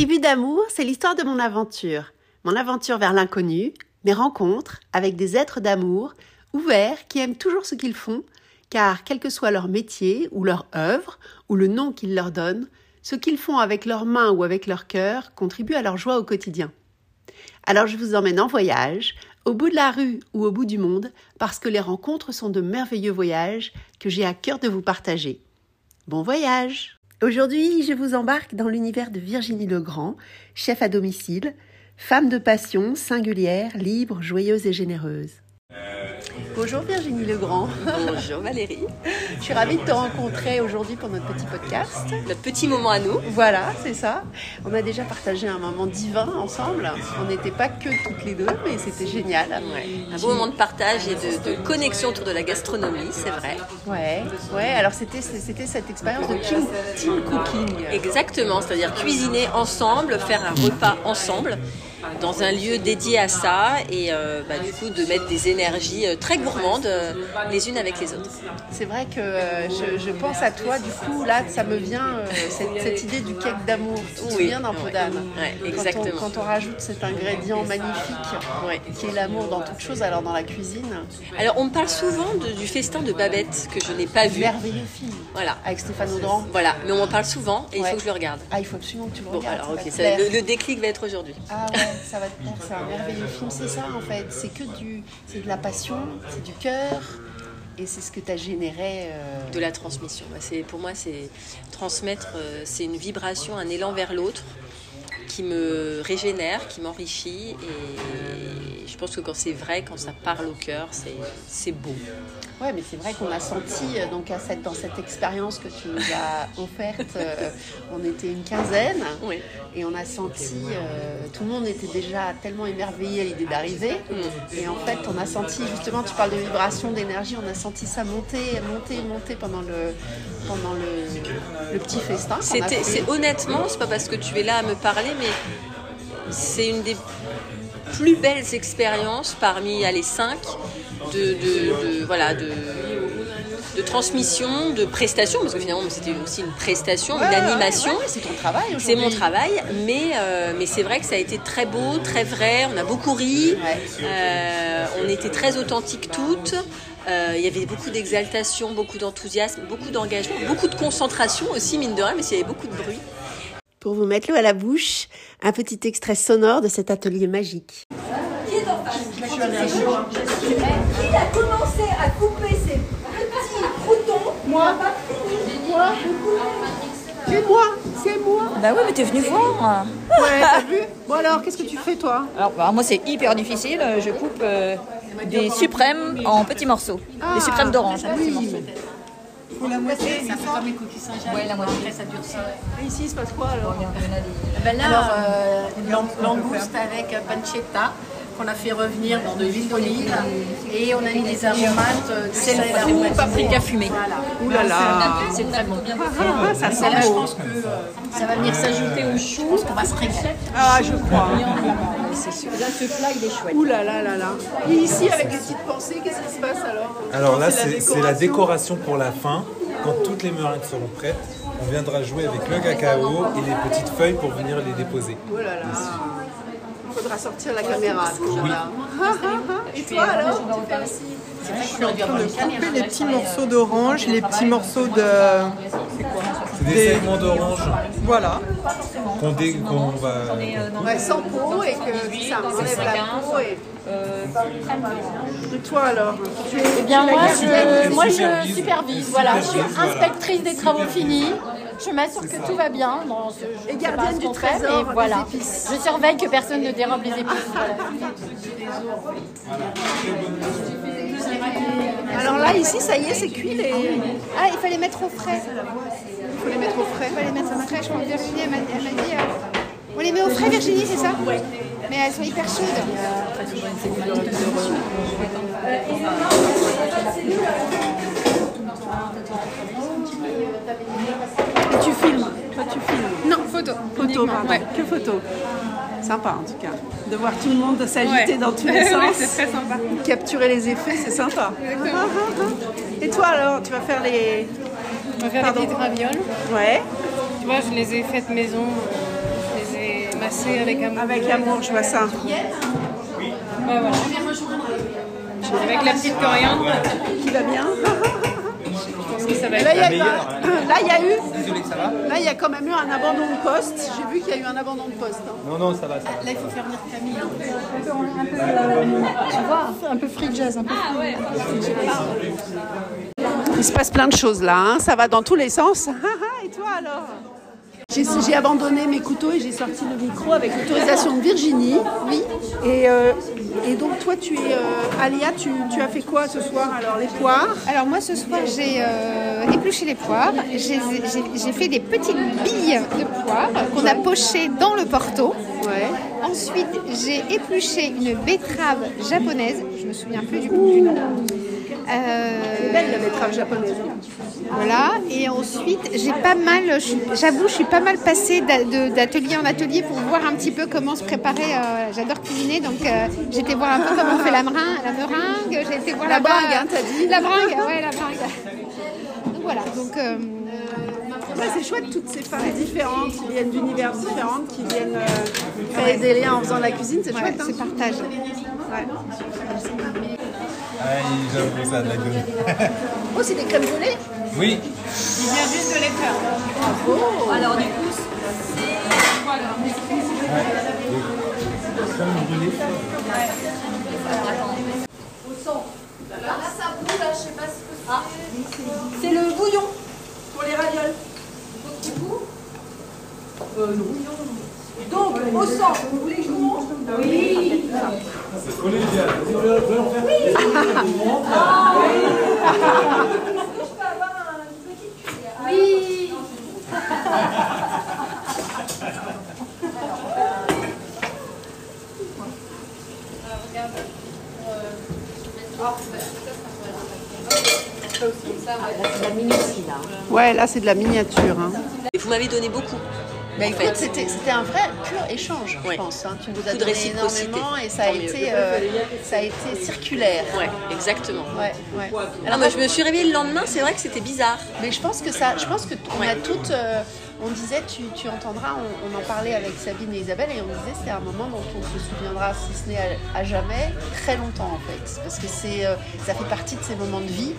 Tribu d'amour, c'est l'histoire de mon aventure. Mon aventure vers l'inconnu, mes rencontres avec des êtres d'amour, ouverts, qui aiment toujours ce qu'ils font, car quel que soit leur métier ou leur œuvre ou le nom qu'ils leur donnent, ce qu'ils font avec leurs mains ou avec leur cœur contribue à leur joie au quotidien. Alors je vous emmène en voyage, au bout de la rue ou au bout du monde, parce que les rencontres sont de merveilleux voyages que j'ai à cœur de vous partager. Bon voyage Aujourd'hui, je vous embarque dans l'univers de Virginie Legrand, chef à domicile, femme de passion, singulière, libre, joyeuse et généreuse. Bonjour Virginie Legrand. Bonjour Valérie. Je suis ravie de te rencontrer aujourd'hui pour notre petit podcast. Notre petit moment à nous. Voilà, c'est ça. On a déjà partagé un moment divin ensemble. On n'était pas que toutes les deux, mais c'était génial. Un beau moment de partage et de, connexion autour de la gastronomie, c'est vrai. Ouais, ouais. Alors c'était c'était cette expérience de team, team cooking. Exactement, c'est-à-dire cuisiner ensemble, faire un repas ensemble dans un lieu dédié à ça et euh, bah, du coup de mettre des énergies euh, très gourmandes euh, les unes avec les autres. C'est vrai que je, pense à toi, du coup là ça me vient cette, idée du cake d'amour, tout oui. vient d'un peu d'âme. exactement. Quand on, rajoute cet ingrédient magnifique qui est l'amour dans toute chose, alors dans la cuisine. Alors on me parle souvent du festin de Babette que je n'ai pas vu. Merveilleux film. Voilà. Avec Stéphane Audran. Voilà, mais on m'en parle souvent et il faut que je le regarde. Ah il faut absolument que tu le regardes. alors ok, le, le, déclic va être aujourd'hui. Ah ouais ça va te plaire, c'est un merveilleux film, c'est ça en fait, c'est que du, c'est de la passion, c'est du cœur, et c'est ce que tu as généré. Euh, de la transmission. Bah, c'est, pour moi, c'est transmettre, euh, c'est une vibration, un élan vers l'autre qui me régénère, qui m'enrichit, et je pense que quand c'est vrai, quand ça parle au cœur, c'est, beau. Ouais, mais c'est vrai qu'on a senti euh, donc à cette, dans cette expérience que tu nous as offerte, euh, on était une quinzaine et on a senti, euh, tout le monde était déjà tellement émerveillé à l'idée d'arriver. Mm. Et en fait, on a senti justement, tu parles de vibration, d'énergie, on a senti ça monter, monter, monter pendant le, pendant le, le petit festin. C'était, c'est honnêtement, c'est pas parce que tu es là à me parler, mais c'est une des plus belles expériences parmi les cinq de, voilà, de, de transmission, de prestation, parce que finalement c'était aussi une prestation, une animation. c'est ton travail. C'est mon travail, mais, euh, mais c'est vrai que ça a été très beau, très vrai. On a beaucoup ri, euh, on était très authentiques toutes. Euh, il y avait beaucoup d'exaltation, beaucoup d'enthousiasme, beaucoup d'engagement, beaucoup de concentration aussi, mine de rien, mais il y avait beaucoup de bruit. Pour vous mettre l'eau à la bouche, un petit extrait sonore de cet atelier magique. Qui a commencé à couper ses petits croutons Moi. Moi. C'est moi. C'est moi. Bah oui, mais t'es venu voir. Ouais, t'as vu? Bon alors, qu'est-ce que tu fais toi? Alors, bah, moi c'est hyper difficile, je coupe euh, des suprêmes en petits morceaux. Ah, des suprêmes d'orange morceaux. Pour la moitié, ça fait comme les coquilles Saint-Jacques. Ouais, la moitié. Après, ça durcit. Et ici, il se passe quoi alors ben Là, alors, euh, langouste avec pancetta qu'on a fait revenir dans de l'huile d'olive et on a mis des aromates de sel ou paprika fumé. Ouh là là, c'est très bon. ça sent là, je pense que euh, ça va venir s'ajouter au chou, parce qu'on va se régaler. Ah, je crois. C'est sûr. Là, ce plat, il est chouette. Ouh là là là là. Et ici, avec les petites pensées, qu'est-ce qui se passe alors? Alors là, c'est la décoration pour la fin. Quand toutes les meringues seront prêtes, on viendra jouer avec le cacao et les petites feuilles pour venir les déposer. Oh là là. Il faudra sortir la caméra. Et toi alors je suis en train de couper les petits morceaux d'orange, les petits morceaux de. C'est quoi C'est des, segments d'orange. Voilà. Qu'on dé... va. Ouais, sans peau et que ça enlève la peau. Et... Et toi alors Eh bien moi je, moi je supervise, voilà, je suis inspectrice des travaux finis. Je m'assure que tout va bien dans ce et gardienne du trésor et voilà. Je surveille que personne ne dérobe les épices. Alors là, ici, ça y est, c'est cuit les. Ah, il fallait mettre au frais. Il faut les mettre au frais. Il fallait mettre au frais. Je crois que Virginie, elle m'a dit. Euh, on les met au frais, Virginie, c'est ça Oui. Mais elles sont hyper chaudes. Tu filmes Toi, tu filmes Non, photo. Photo, pardon. Ouais. Que photo Sympa en tout cas. De voir tout le monde s'agiter dans tous les sens. c'est très sympa. Capturer les effets, c'est sympa. Et toi alors, tu vas faire les. On va faire les petites ravioles. Ouais. Tu vois, je les ai faites maison. Je les ai passer avec amour. Avec amour, je vois ça. Ouais, voilà. Avec la petite coriandre. Qui va bien pense que ça va Là, être il y a, là, il y a eu. Là, il y a quand même eu un abandon de poste. J'ai vu qu'il y a eu un abandon de poste. hein. Non, non, ça va, ça va. Là, il faut faire venir Camille. Un peu, euh, tu vois, un peu free jazz. Un peu Il se passe plein de choses là. hein. Ça va dans tous les sens. Et toi alors? J'ai abandonné mes couteaux et j'ai sorti le micro avec l'autorisation de Virginie. Oui. Et, euh, et donc toi, tu es euh, Alia, tu, tu as fait quoi ce soir Alors les poires? Alors moi ce soir j'ai euh, épluché les poires, j'ai fait des petites billes de poires qu'on a pochées dans le porto. Ensuite j'ai épluché une betterave japonaise, je me souviens plus du, du nom. Est belle la betterave japonaise. Voilà, et ensuite j'ai pas mal, j'avoue, je suis pas mal passée d'atelier en atelier pour voir un petit peu comment se préparer. euh, J'adore cuisiner, donc euh, j'ai été voir un peu comment on fait la, meringue, la meringue, j'ai été voir La bringue, hein, t'as dit La bringue, ouais, la bringue. Donc voilà, donc. euh, c'est chouette toutes ces femmes différentes qui viennent d'univers différents, qui viennent créer des liens en faisant de la cuisine, c'est Ouais, chouette. hein. c'est partage. Ouais. Ah, j'avoue, ça a de la gueule. Oh, c'est des crèmes Oui. Il vient juste de les faire. Oh. Alors du coup, c'est quoi Crème brûlée. Là, ça brûle, là, je sais pas ce que c'est. Ah, c'est le bouillon. Pour les ravioles. Donc, au sang, vous voulez que je vous montre Oui. C'est collégial. On va en faire. Est-ce que je peux avoir une petite cuillère Oui. Ouais, là c'est de la miniature. hein. Et vous m'avez donné beaucoup. Mais en écoute, c'était c'était un vrai pur échange, je pense. hein. Tu nous as donné énormément et ça a, été, euh, ça a été circulaire. Ouais, exactement. Ouais, ouais. Alors moi, je me suis réveillée le lendemain, c'est vrai que c'était bizarre. Mais je pense que ça, je pense que on a toutes, euh, on disait, tu, tu entendras, on, on en parlait avec Sabine et Isabelle et on disait c'est un moment dont on se souviendra, si ce n'est à, à jamais, très longtemps en fait, parce que c'est, euh, ça fait partie de ces moments de vie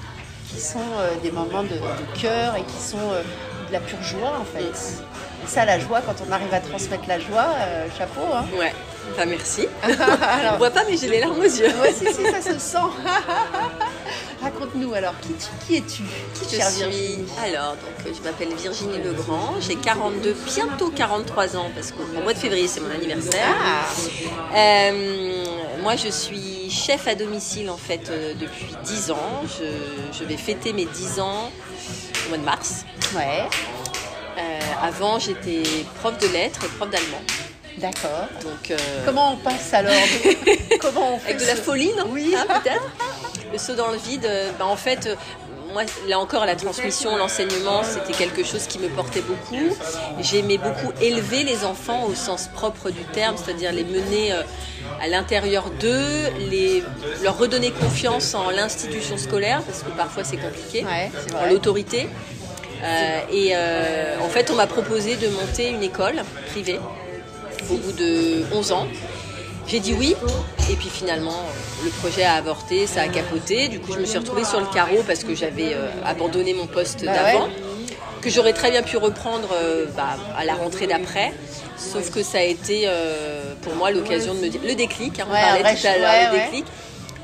qui sont euh, des moments de, de cœur et qui sont euh, de la pure joie en fait. Et ça, la joie, quand on arrive à transmettre la joie, euh, chapeau. Hein. Ouais. Enfin, merci. Alors- On voit pas, mais j'ai les larmes aux yeux. Ouais, si, si, ça se sent. Raconte-nous alors, qui, qui es-tu Je chère suis Virginie? Alors donc je m'appelle Virginie Legrand, j'ai 42 bientôt 43 ans parce qu'au mois de février c'est mon anniversaire. Ah. Moi je suis chef à domicile en fait euh, depuis 10 ans. Je, je vais fêter mes 10 ans au mois de mars. Ouais, Euh, avant j'étais prof de lettres et prof d'allemand. d'accord. Donc euh, Comment on passe alors Comment on fait avec de la folie, non Oui. Hein, peut-être. Le saut dans le vide, bah, en fait, moi, là encore, la transmission, l'enseignement, c'était quelque chose qui me portait beaucoup. J'aimais beaucoup élever les enfants au sens propre du terme, c'est-à-dire les mener euh, à l'intérieur d'eux, les, leur redonner confiance en l'institution scolaire, parce que parfois c'est compliqué, Ouais, c'est en l'autorité. Euh, et euh, en fait, on m'a proposé de monter une école privée au bout de 11 ans. J'ai dit oui, et puis finalement, le projet a avorté, ça a capoté. Du coup, je me suis retrouvée sur le carreau parce que j'avais euh, abandonné mon poste Bah d'avant, ouais. que j'aurais très bien pu reprendre euh, bah, à la rentrée d'après. Sauf que ça a été euh, pour moi l'occasion de me dire le déclic. hein, on Ouais, parlait tout à l'heure, ouais, le déclic.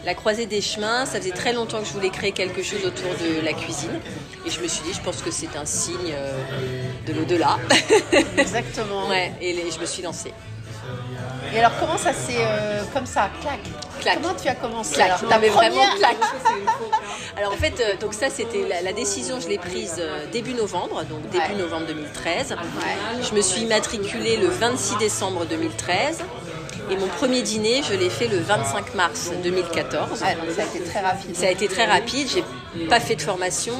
La croisée des chemins, ça faisait très longtemps que je voulais créer quelque chose autour de la cuisine. Et je me suis dit, je pense que c'est un signe de l'au-delà. Exactement. et je me suis lancée. Et alors comment ça s'est euh, comme ça, clac Clac. Comment tu as commencé Clac. alors Non, ta mais première vraiment clac. Alors en fait, euh, donc ça c'était la, la décision, je l'ai prise euh, début novembre, donc début Ouais. novembre 2013. Ouais. Je me suis immatriculée le 26 décembre 2013 et mon premier dîner, je l'ai fait le 25 mars 2014. Ouais, donc ça a été très rapide. Ça a été très rapide, j'ai pas fait de formation,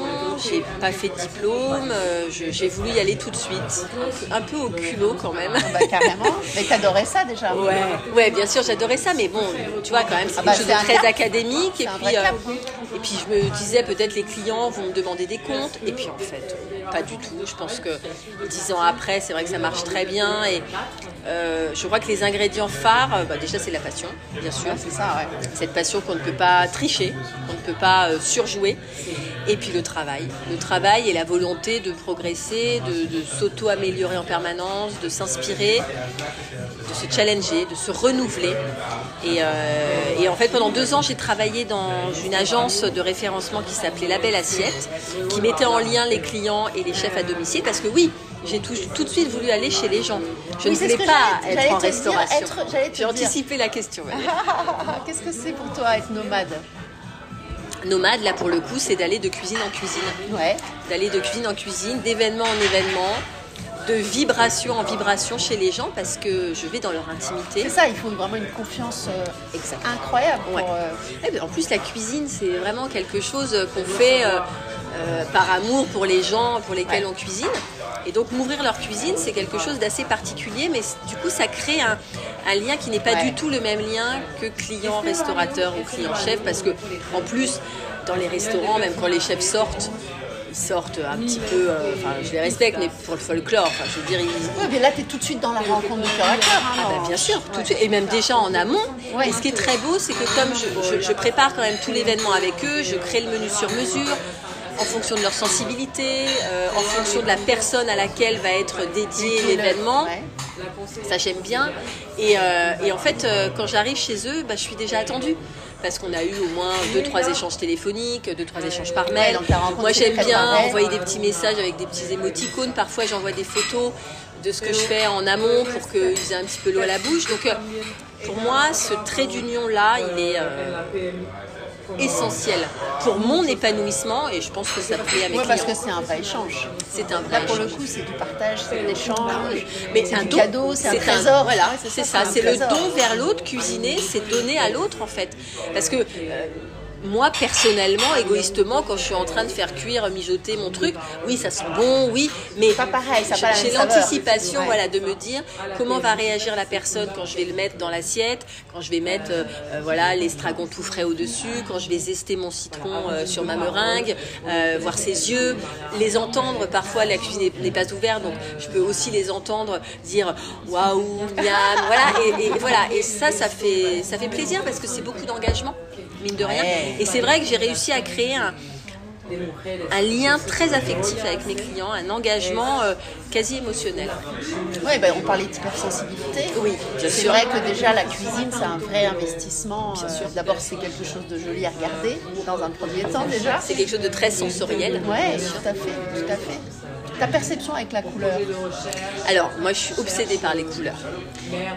j'ai pas fait de diplôme, euh, j'ai voulu y aller tout de suite, un peu au culot quand même. Ah bah, carrément. Mais t'adorais ça déjà. Ouais, ouais, bien sûr, j'adorais ça, mais bon, tu vois, quand même, c'est Ah bah, quelque chose c'est un de très cap. académique. Et un puis, et puis, je me disais, peut-être les clients vont me demander des comptes. Et puis, en fait, pas du tout. Je pense que dix ans après, c'est vrai que ça marche très bien. Et euh, je crois que les ingrédients phares, euh, bah, déjà c'est la passion, bien sûr. c'est ça, ouais. Cette passion qu'on ne peut pas tricher, qu'on ne peut pas euh, surjouer. Et puis le travail. Le travail et la volonté de progresser, de, de s'auto-améliorer en permanence, de s'inspirer, de se challenger, de se renouveler. Et, euh, et en fait, pendant deux ans, j'ai travaillé dans une agence de référencement qui s'appelait La Belle Assiette, qui mettait en lien les clients et les chefs à domicile. Parce que oui, j'ai tout, tout de suite voulu aller chez les gens. Je Oui, ne voulais pas être en restauration. J'ai anticipé la question. Qu'est-ce que c'est pour toi être nomade? Nomade, là pour le coup, c'est d'aller de cuisine en cuisine. Ouais. D'aller de cuisine en cuisine, d'événement en événement, de vibration en vibration chez les gens parce que je vais dans leur intimité. C'est ça, il faut vraiment une confiance euh, incroyable. Pour, Ouais. euh, Eh ben, en plus, la cuisine, c'est vraiment quelque chose qu'on fait euh, par amour pour les gens pour lesquels on cuisine. Et donc, m'ouvrir leur cuisine, c'est quelque chose d'assez particulier, mais du coup, ça crée un, un lien qui n'est pas Ouais. du tout le même lien que client-restaurateur ou client-chef, parce que, en plus, dans les restaurants, même quand les chefs sortent, sortent un petit peu, euh, enfin, je les respecte, mais pour le folklore, enfin, je veux dire, ils, Ouais, mais là, tu es tout de suite dans la rencontre de cœur à cœur. ah bah, bien sûr, tout de suite. et même déjà en amont. Et ce qui est très beau, c'est que comme je, je- je prépare quand même tout l'événement avec eux, je crée le menu sur mesure en fonction de leur sensibilité, euh, en fonction de la personne à laquelle va être dédié l'événement. Ça j'aime bien. Et, euh, et en fait, euh, quand j'arrive chez eux, bah, je suis déjà attendue. Parce qu'on a eu au moins deux, trois échanges téléphoniques, deux, trois échanges par mail. Moi, j'aime bien envoyer des petits messages avec des petits émoticônes. Parfois, j'envoie des photos de ce que je fais en amont pour qu'ils aient un petit peu l'eau à la bouche. Donc, pour moi, ce trait d'union-là, il est euh, essentiel pour mon épanouissement et je pense que ça plaît à mes Ouais, parce que c'est un vrai échange. C'est un Là, vrai pour le échange. coup, c'est du partage, c'est de l'échange. Mais c'est un don, cadeau, c'est un trésor. voilà, Ouais, c'est ça. un C'est le don vers l'autre. Cuisiner, c'est donner à l'autre en fait. Parce que euh, moi, personnellement, égoïstement, quand je suis en train de faire cuire, mijoter mon truc, oui, ça sent bon, oui, mais Pas pareil, ça j'ai l'anticipation, voilà, de me dire comment va réagir la personne quand je vais le mettre dans l'assiette, quand je vais mettre, euh, euh, voilà, l'estragon tout frais au dessus, quand je vais zester mon citron euh, sur ma meringue, euh, voir ses yeux, les entendre. Parfois, la cuisine n'est- n'est pas ouverte, donc je peux aussi les entendre dire waouh, miam, voilà, et, et voilà. Et ça, ça fait, ça fait plaisir parce que c'est beaucoup d'engagement, mine de rien. Et c'est vrai que j'ai réussi à créer un un lien très affectif avec mes clients, un engagement euh, quasi émotionnel. Ouais, ben, on parlait d'hypersensibilité. Oui, C'est vrai que déjà la cuisine, c'est un vrai investissement. Euh, D'abord, c'est quelque chose de joli à regarder, dans un premier temps déjà. C'est quelque chose de très sensoriel. Ouais, tout à fait, tout à fait. Ta perception avec la couleur? Alors, moi, je suis obsédée par les couleurs.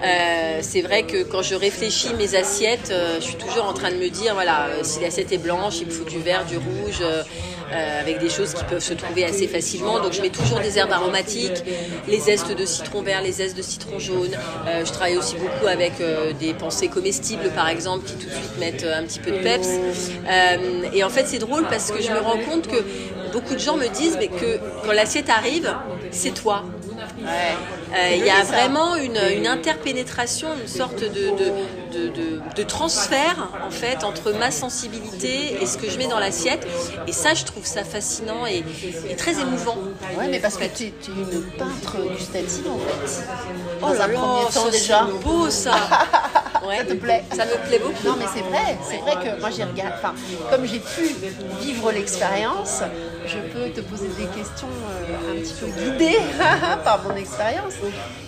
Euh, c'est vrai que quand je réfléchis mes assiettes, euh, je suis toujours en train de me dire, voilà, euh, si l'assiette est blanche, il me faut du vert, du rouge, avec des choses qui peuvent se trouver assez facilement. Donc, je mets toujours des herbes aromatiques, les zestes de citron vert, les zestes de citron jaune. Je travaille aussi beaucoup avec des pensées comestibles, par exemple, qui tout de suite mettent un petit peu de peps. Et en fait, c'est drôle parce que je me rends compte que beaucoup de gens me disent, mais que quand l'assiette arrive, c'est toi. Euh, Il y a vraiment une, une interpénétration, une sorte de, de, de, de- de transfert en fait entre ma sensibilité et ce que je mets dans l'assiette. Et ça, je trouve ça fascinant et, et très émouvant. Ouais, mais parce que tu es, une peintre gustative en fait. Dans Oh là un là, premier temps déjà. c'est beau ça. Ouais. Ça te plaît Ça me plaît beaucoup. Non, mais c'est vrai, c'est vrai que moi j'ai regardé, enfin, comme j'ai pu vivre l'expérience, je peux te poser des questions euh, un petit peu guidées par mon expérience.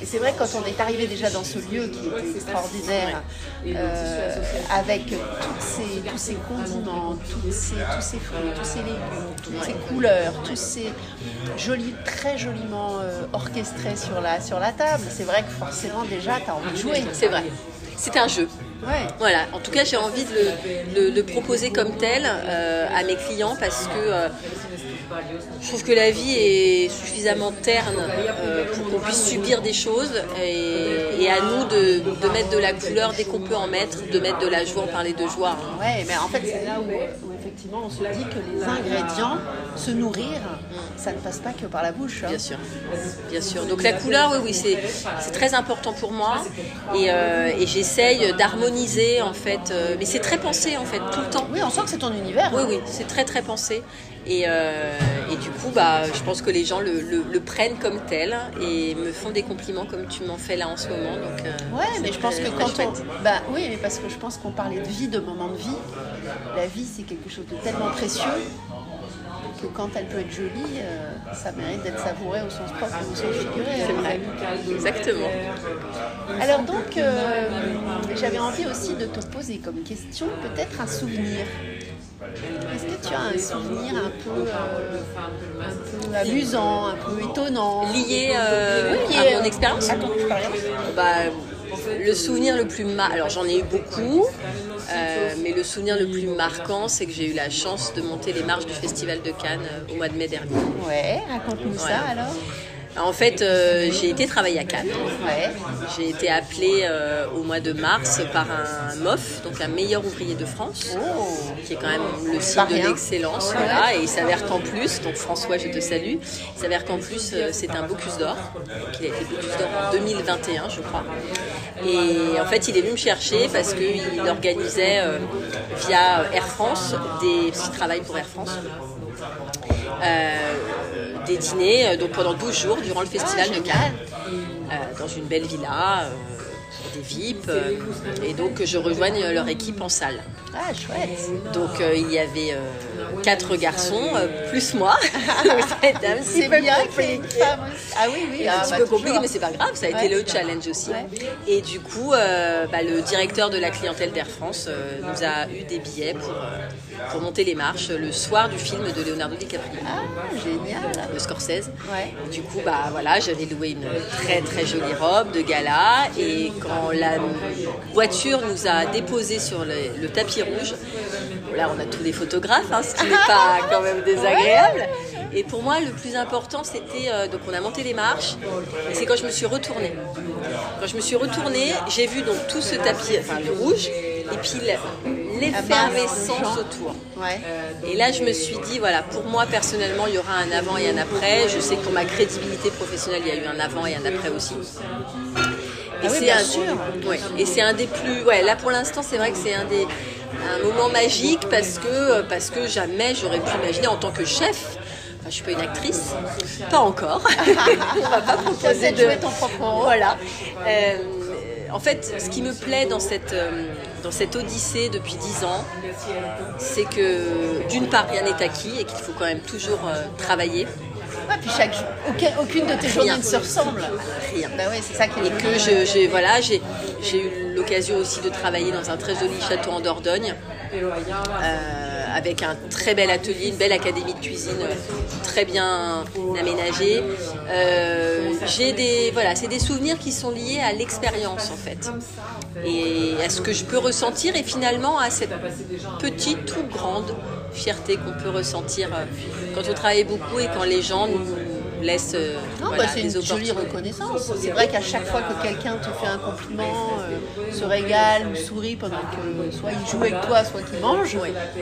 Et c'est vrai que quand on est arrivé déjà dans ce lieu qui était extraordinaire, euh, avec toutes ces, tous ces condiments, toutes ces, tous ces fruits, tous ces légumes, toutes ces couleurs, tous ces jolis, très joliment euh, orchestrés sur la, sur la table, c'est vrai que forcément déjà tu as envie de jouer. C'est vrai. C'est un jeu. Ouais. Voilà, en tout cas j'ai envie de le, de proposer comme tel euh, à mes clients parce que euh, je trouve que la vie est suffisamment terne euh, pour qu'on puisse subir des choses et, et à nous de, de mettre de la couleur dès qu'on peut en mettre, de mettre de la joie, on parlait de joie. hein. Ouais, mais en fait, c'est là où, où effectivement on se dit que les ingrédients, se nourrir, ça ne passe pas que par la bouche. hein. Bien sûr, bien sûr. Donc la couleur, oui, oui, c'est très important pour moi et, euh, et j'essaye d'harmoniser en fait, euh, mais c'est très pensé en fait tout le temps. Oui, on sent que c'est ton univers. Oui, hein. oui, c'est très très pensé. Et, euh, Et du coup, bah, je pense que les gens le, le- le prennent comme tel et me font des compliments comme tu m'en fais là en ce moment. Donc, euh, Ouais, mais je pense que quand on. Bah oui, mais parce que je pense qu'on parlait de vie, de moments de vie. La vie, c'est quelque chose de tellement précieux que quand elle peut être jolie, euh, ça mérite d'être savouré au sens propre et au sens figuré. C'est hein. vrai. Exactement. Alors donc, j'avais envie aussi de te poser comme question peut-être un souvenir. Est-ce que tu as un souvenir un peu, euh, un peu amusant, un peu étonnant Lié, euh, Oui, à mon expérience à ton expérience. Bah, le souvenir le plus mar... alors j'en ai eu beaucoup, euh, mais le souvenir le plus marquant, c'est que j'ai eu la chance de monter les marches du Festival de Cannes euh, au mois de mai dernier. Ouais, raconte-nous ça alors. En fait, euh, j'ai été travailler à Cannes. Ouais. J'ai été appelée euh, au mois de mars par un MOF, donc un meilleur ouvrier de France, qui est quand même le signe de l'excellence. Voilà, et il s'avère qu'en plus, donc François, je te salue, il s'avère qu'en plus, euh, c'est un Bocuse d'Or. Il a été Bocuse d'Or en 2021, je crois. Et en fait, il est venu me chercher parce qu'il organisait euh, via Air France, des, parce qu'il travaille pour Air France, euh, des dîners euh, donc pendant 12 jours durant le festival de Cannes euh, dans une belle villa euh, des VIP euh, et donc je rejoigne leur équipe en salle Ah, chouette. donc euh, il y avait euh, quatre garçons euh, plus moi c'était un petit C'est peu bien compliqué. Ah oui, oui. un ah, petit bah, peu compliqué, mais c'est pas grave, ça a été Ouais. le challenge aussi. Ouais. Et du coup, euh, bah, le directeur de la clientèle d'Air France euh, nous a eu des billets pour, euh, pour monter les marches le soir du film de Leonardo DiCaprio, Ah, génial. le Scorsese. Ouais. Du coup, bah voilà, j'avais loué une très très jolie robe de gala et quand la voiture nous a déposé sur le, le tapis rouge, là on a tous les photographes, hein, ce qui n'est pas quand même désagréable. Et pour moi, le plus important, c'était euh, donc on a monté les marches. et C'est quand je me suis retournée. Quand je me suis retournée, j'ai vu donc tout ce tapis, enfin le rouge, et puis le- l'effervescence autour. Ouais. Et là, je me suis dit, voilà, pour moi personnellement, il y aura un avant et un après. Je sais que pour ma crédibilité professionnelle, il y a eu un avant et un après aussi. Et Ah oui, c'est bien un, sûr. ouais, et c'est un des plus. Ouais, là pour l'instant, c'est vrai que c'est un des un moment magique parce que parce que jamais j'aurais pu imaginer en tant que chef. Enfin, je suis pas une actrice, pas encore. On va pas proposer de jouer ton propre. Voilà. Euh, en fait, ce qui me plaît dans cette, euh, dans cette odyssée depuis 10 ans, c'est que d'une part, rien n'est acquis et qu'il faut quand même toujours euh, travailler. Ouais, puis chaque jour, aucun- aucune de tes Rien. journées ne se ressemble. Rien. Bah oui, c'est ça qui est Et que je, j'ai- voilà, j'ai, j'ai eu l'occasion aussi de travailler dans un très joli château en Dordogne, euh, avec un très bel atelier, une belle académie de cuisine euh, très bien aménagée. Euh, j'ai des, voilà, c'est des souvenirs qui sont liés à l'expérience en fait, et à ce que je peux ressentir et finalement à cette petite ou grande fierté qu'on peut ressentir euh, quand on travaille beaucoup et quand les gens nous laissent euh, Non, voilà, bah, c'est une jolie reconnaissance. C'est vrai qu'à chaque fois que quelqu'un te fait un compliment, euh, se régale ou sourit pendant que soit il joue avec toi, soit qu'il mange,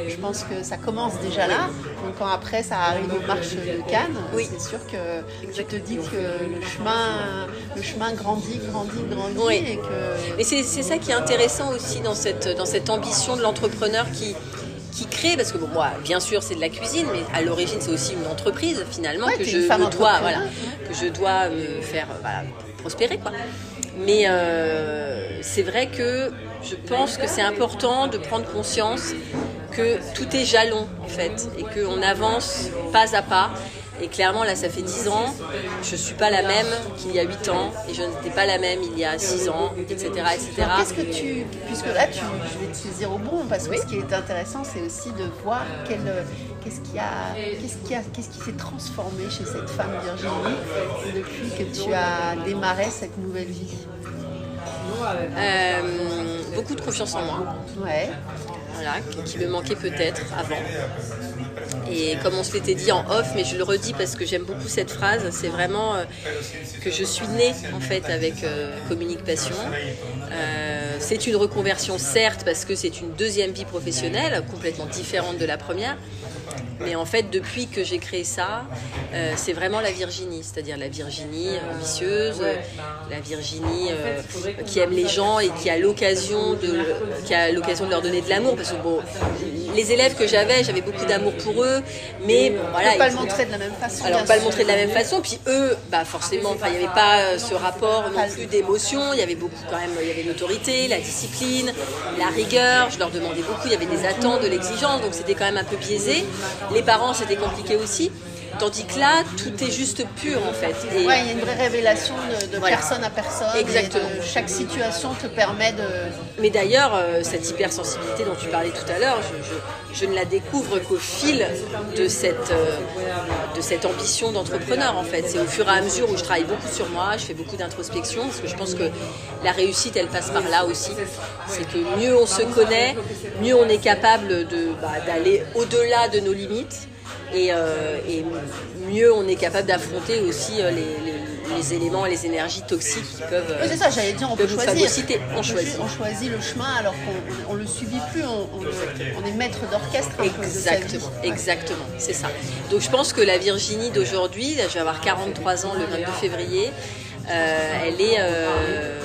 je pense que ça commence déjà là. Donc quand après ça arrive aux marches de Cannes, c'est sûr que tu te dis que le chemin, le chemin grandit, grandit, grandit Oui. et que c'est ça qui est intéressant aussi dans cette, dans cette ambition de l'entrepreneur qui, qui crée, parce que bon, moi, bien sûr, c'est de la cuisine, mais à l'origine, c'est aussi une entreprise finalement Ouais, que je dois, entrepreneur. voilà, que je dois me faire euh, voilà, prospérer, quoi. Mais euh, c'est vrai que je pense que c'est important de prendre conscience que tout est jalon en fait et qu'on avance pas à pas. Et clairement, là, ça fait 10 ans, je suis pas la même qu'il y a 8 ans, et je n'étais pas la même il y a 6 ans, etc. etc. Alors, Qu'est-ce que tu. Puisque là, tu, je vais te saisir au bon, parce que ce qui est intéressant, c'est aussi de voir quel, qu'est-ce qui a, qu'est-ce qui a, qu'est-ce qui s'est transformé chez cette femme Virginie depuis que tu as démarré cette nouvelle vie? Euh, beaucoup de confiance en moi. Ouais. Voilà, qui me manquait peut-être avant. Et comme on se l'était dit en off, mais je le redis parce que j'aime beaucoup cette phrase, c'est vraiment euh, que je suis née en fait avec euh, Communique Passion. Euh, c'est une reconversion certes parce que c'est une deuxième vie professionnelle complètement différente de la première. Mais en fait, depuis que j'ai créé ça, euh, c'est vraiment la Virginie, c'est-à-dire la Virginie ambitieuse, la Virginie euh, qui aime les gens et qui a l'occasion de, qui a l'occasion de leur donner de l'amour. Parce que bon, les élèves que j'avais, j'avais beaucoup d'amour pour eux, mais bon, voilà. Pas le montrer de la même façon. alors pas le montrer de la même façon, puis eux, bah forcément, enfin il n'y avait pas euh, ce rapport non plus d'émotion, il y avait beaucoup quand même, il y avait l'autorité, la discipline, la rigueur, je leur demandais beaucoup, il y avait des attentes, de l'exigence, donc c'était quand même un peu biaisé. Les parents c'était compliqué aussi, tandis que là tout est juste pur en fait. Et- Ouais, il y a une vraie révélation de, de Voilà. personne à personne. Exactement. de- chaque situation te permet de. Mais d'ailleurs, euh, cette hypersensibilité dont tu parlais tout à l'heure, je, je- je ne la découvre qu'au fil de cette, euh, de cette ambition d'entrepreneur en fait. C'est au fur et à mesure où je travaille beaucoup sur moi, je fais beaucoup d'introspection, parce que je pense que la réussite, elle passe par là aussi. C'est que mieux on se connaît, mieux on est capable bah, d'aller au-delà de nos limites. Et, euh, et mieux on est capable d'affronter aussi euh, les, les- les éléments et les énergies toxiques qui peuvent, euh, Oui, c'est ça, j'allais dire, on peut peuvent nous choisir. On peut- choisit. on choisit le chemin alors qu'on on le subit plus, on, est maître d'orchestre un peu de sa vie. Exactement, exactement, c'est ça. Donc je pense que la Virginie d'aujourd'hui, je vais avoir 43 ans le 22 février, euh, elle, est, euh,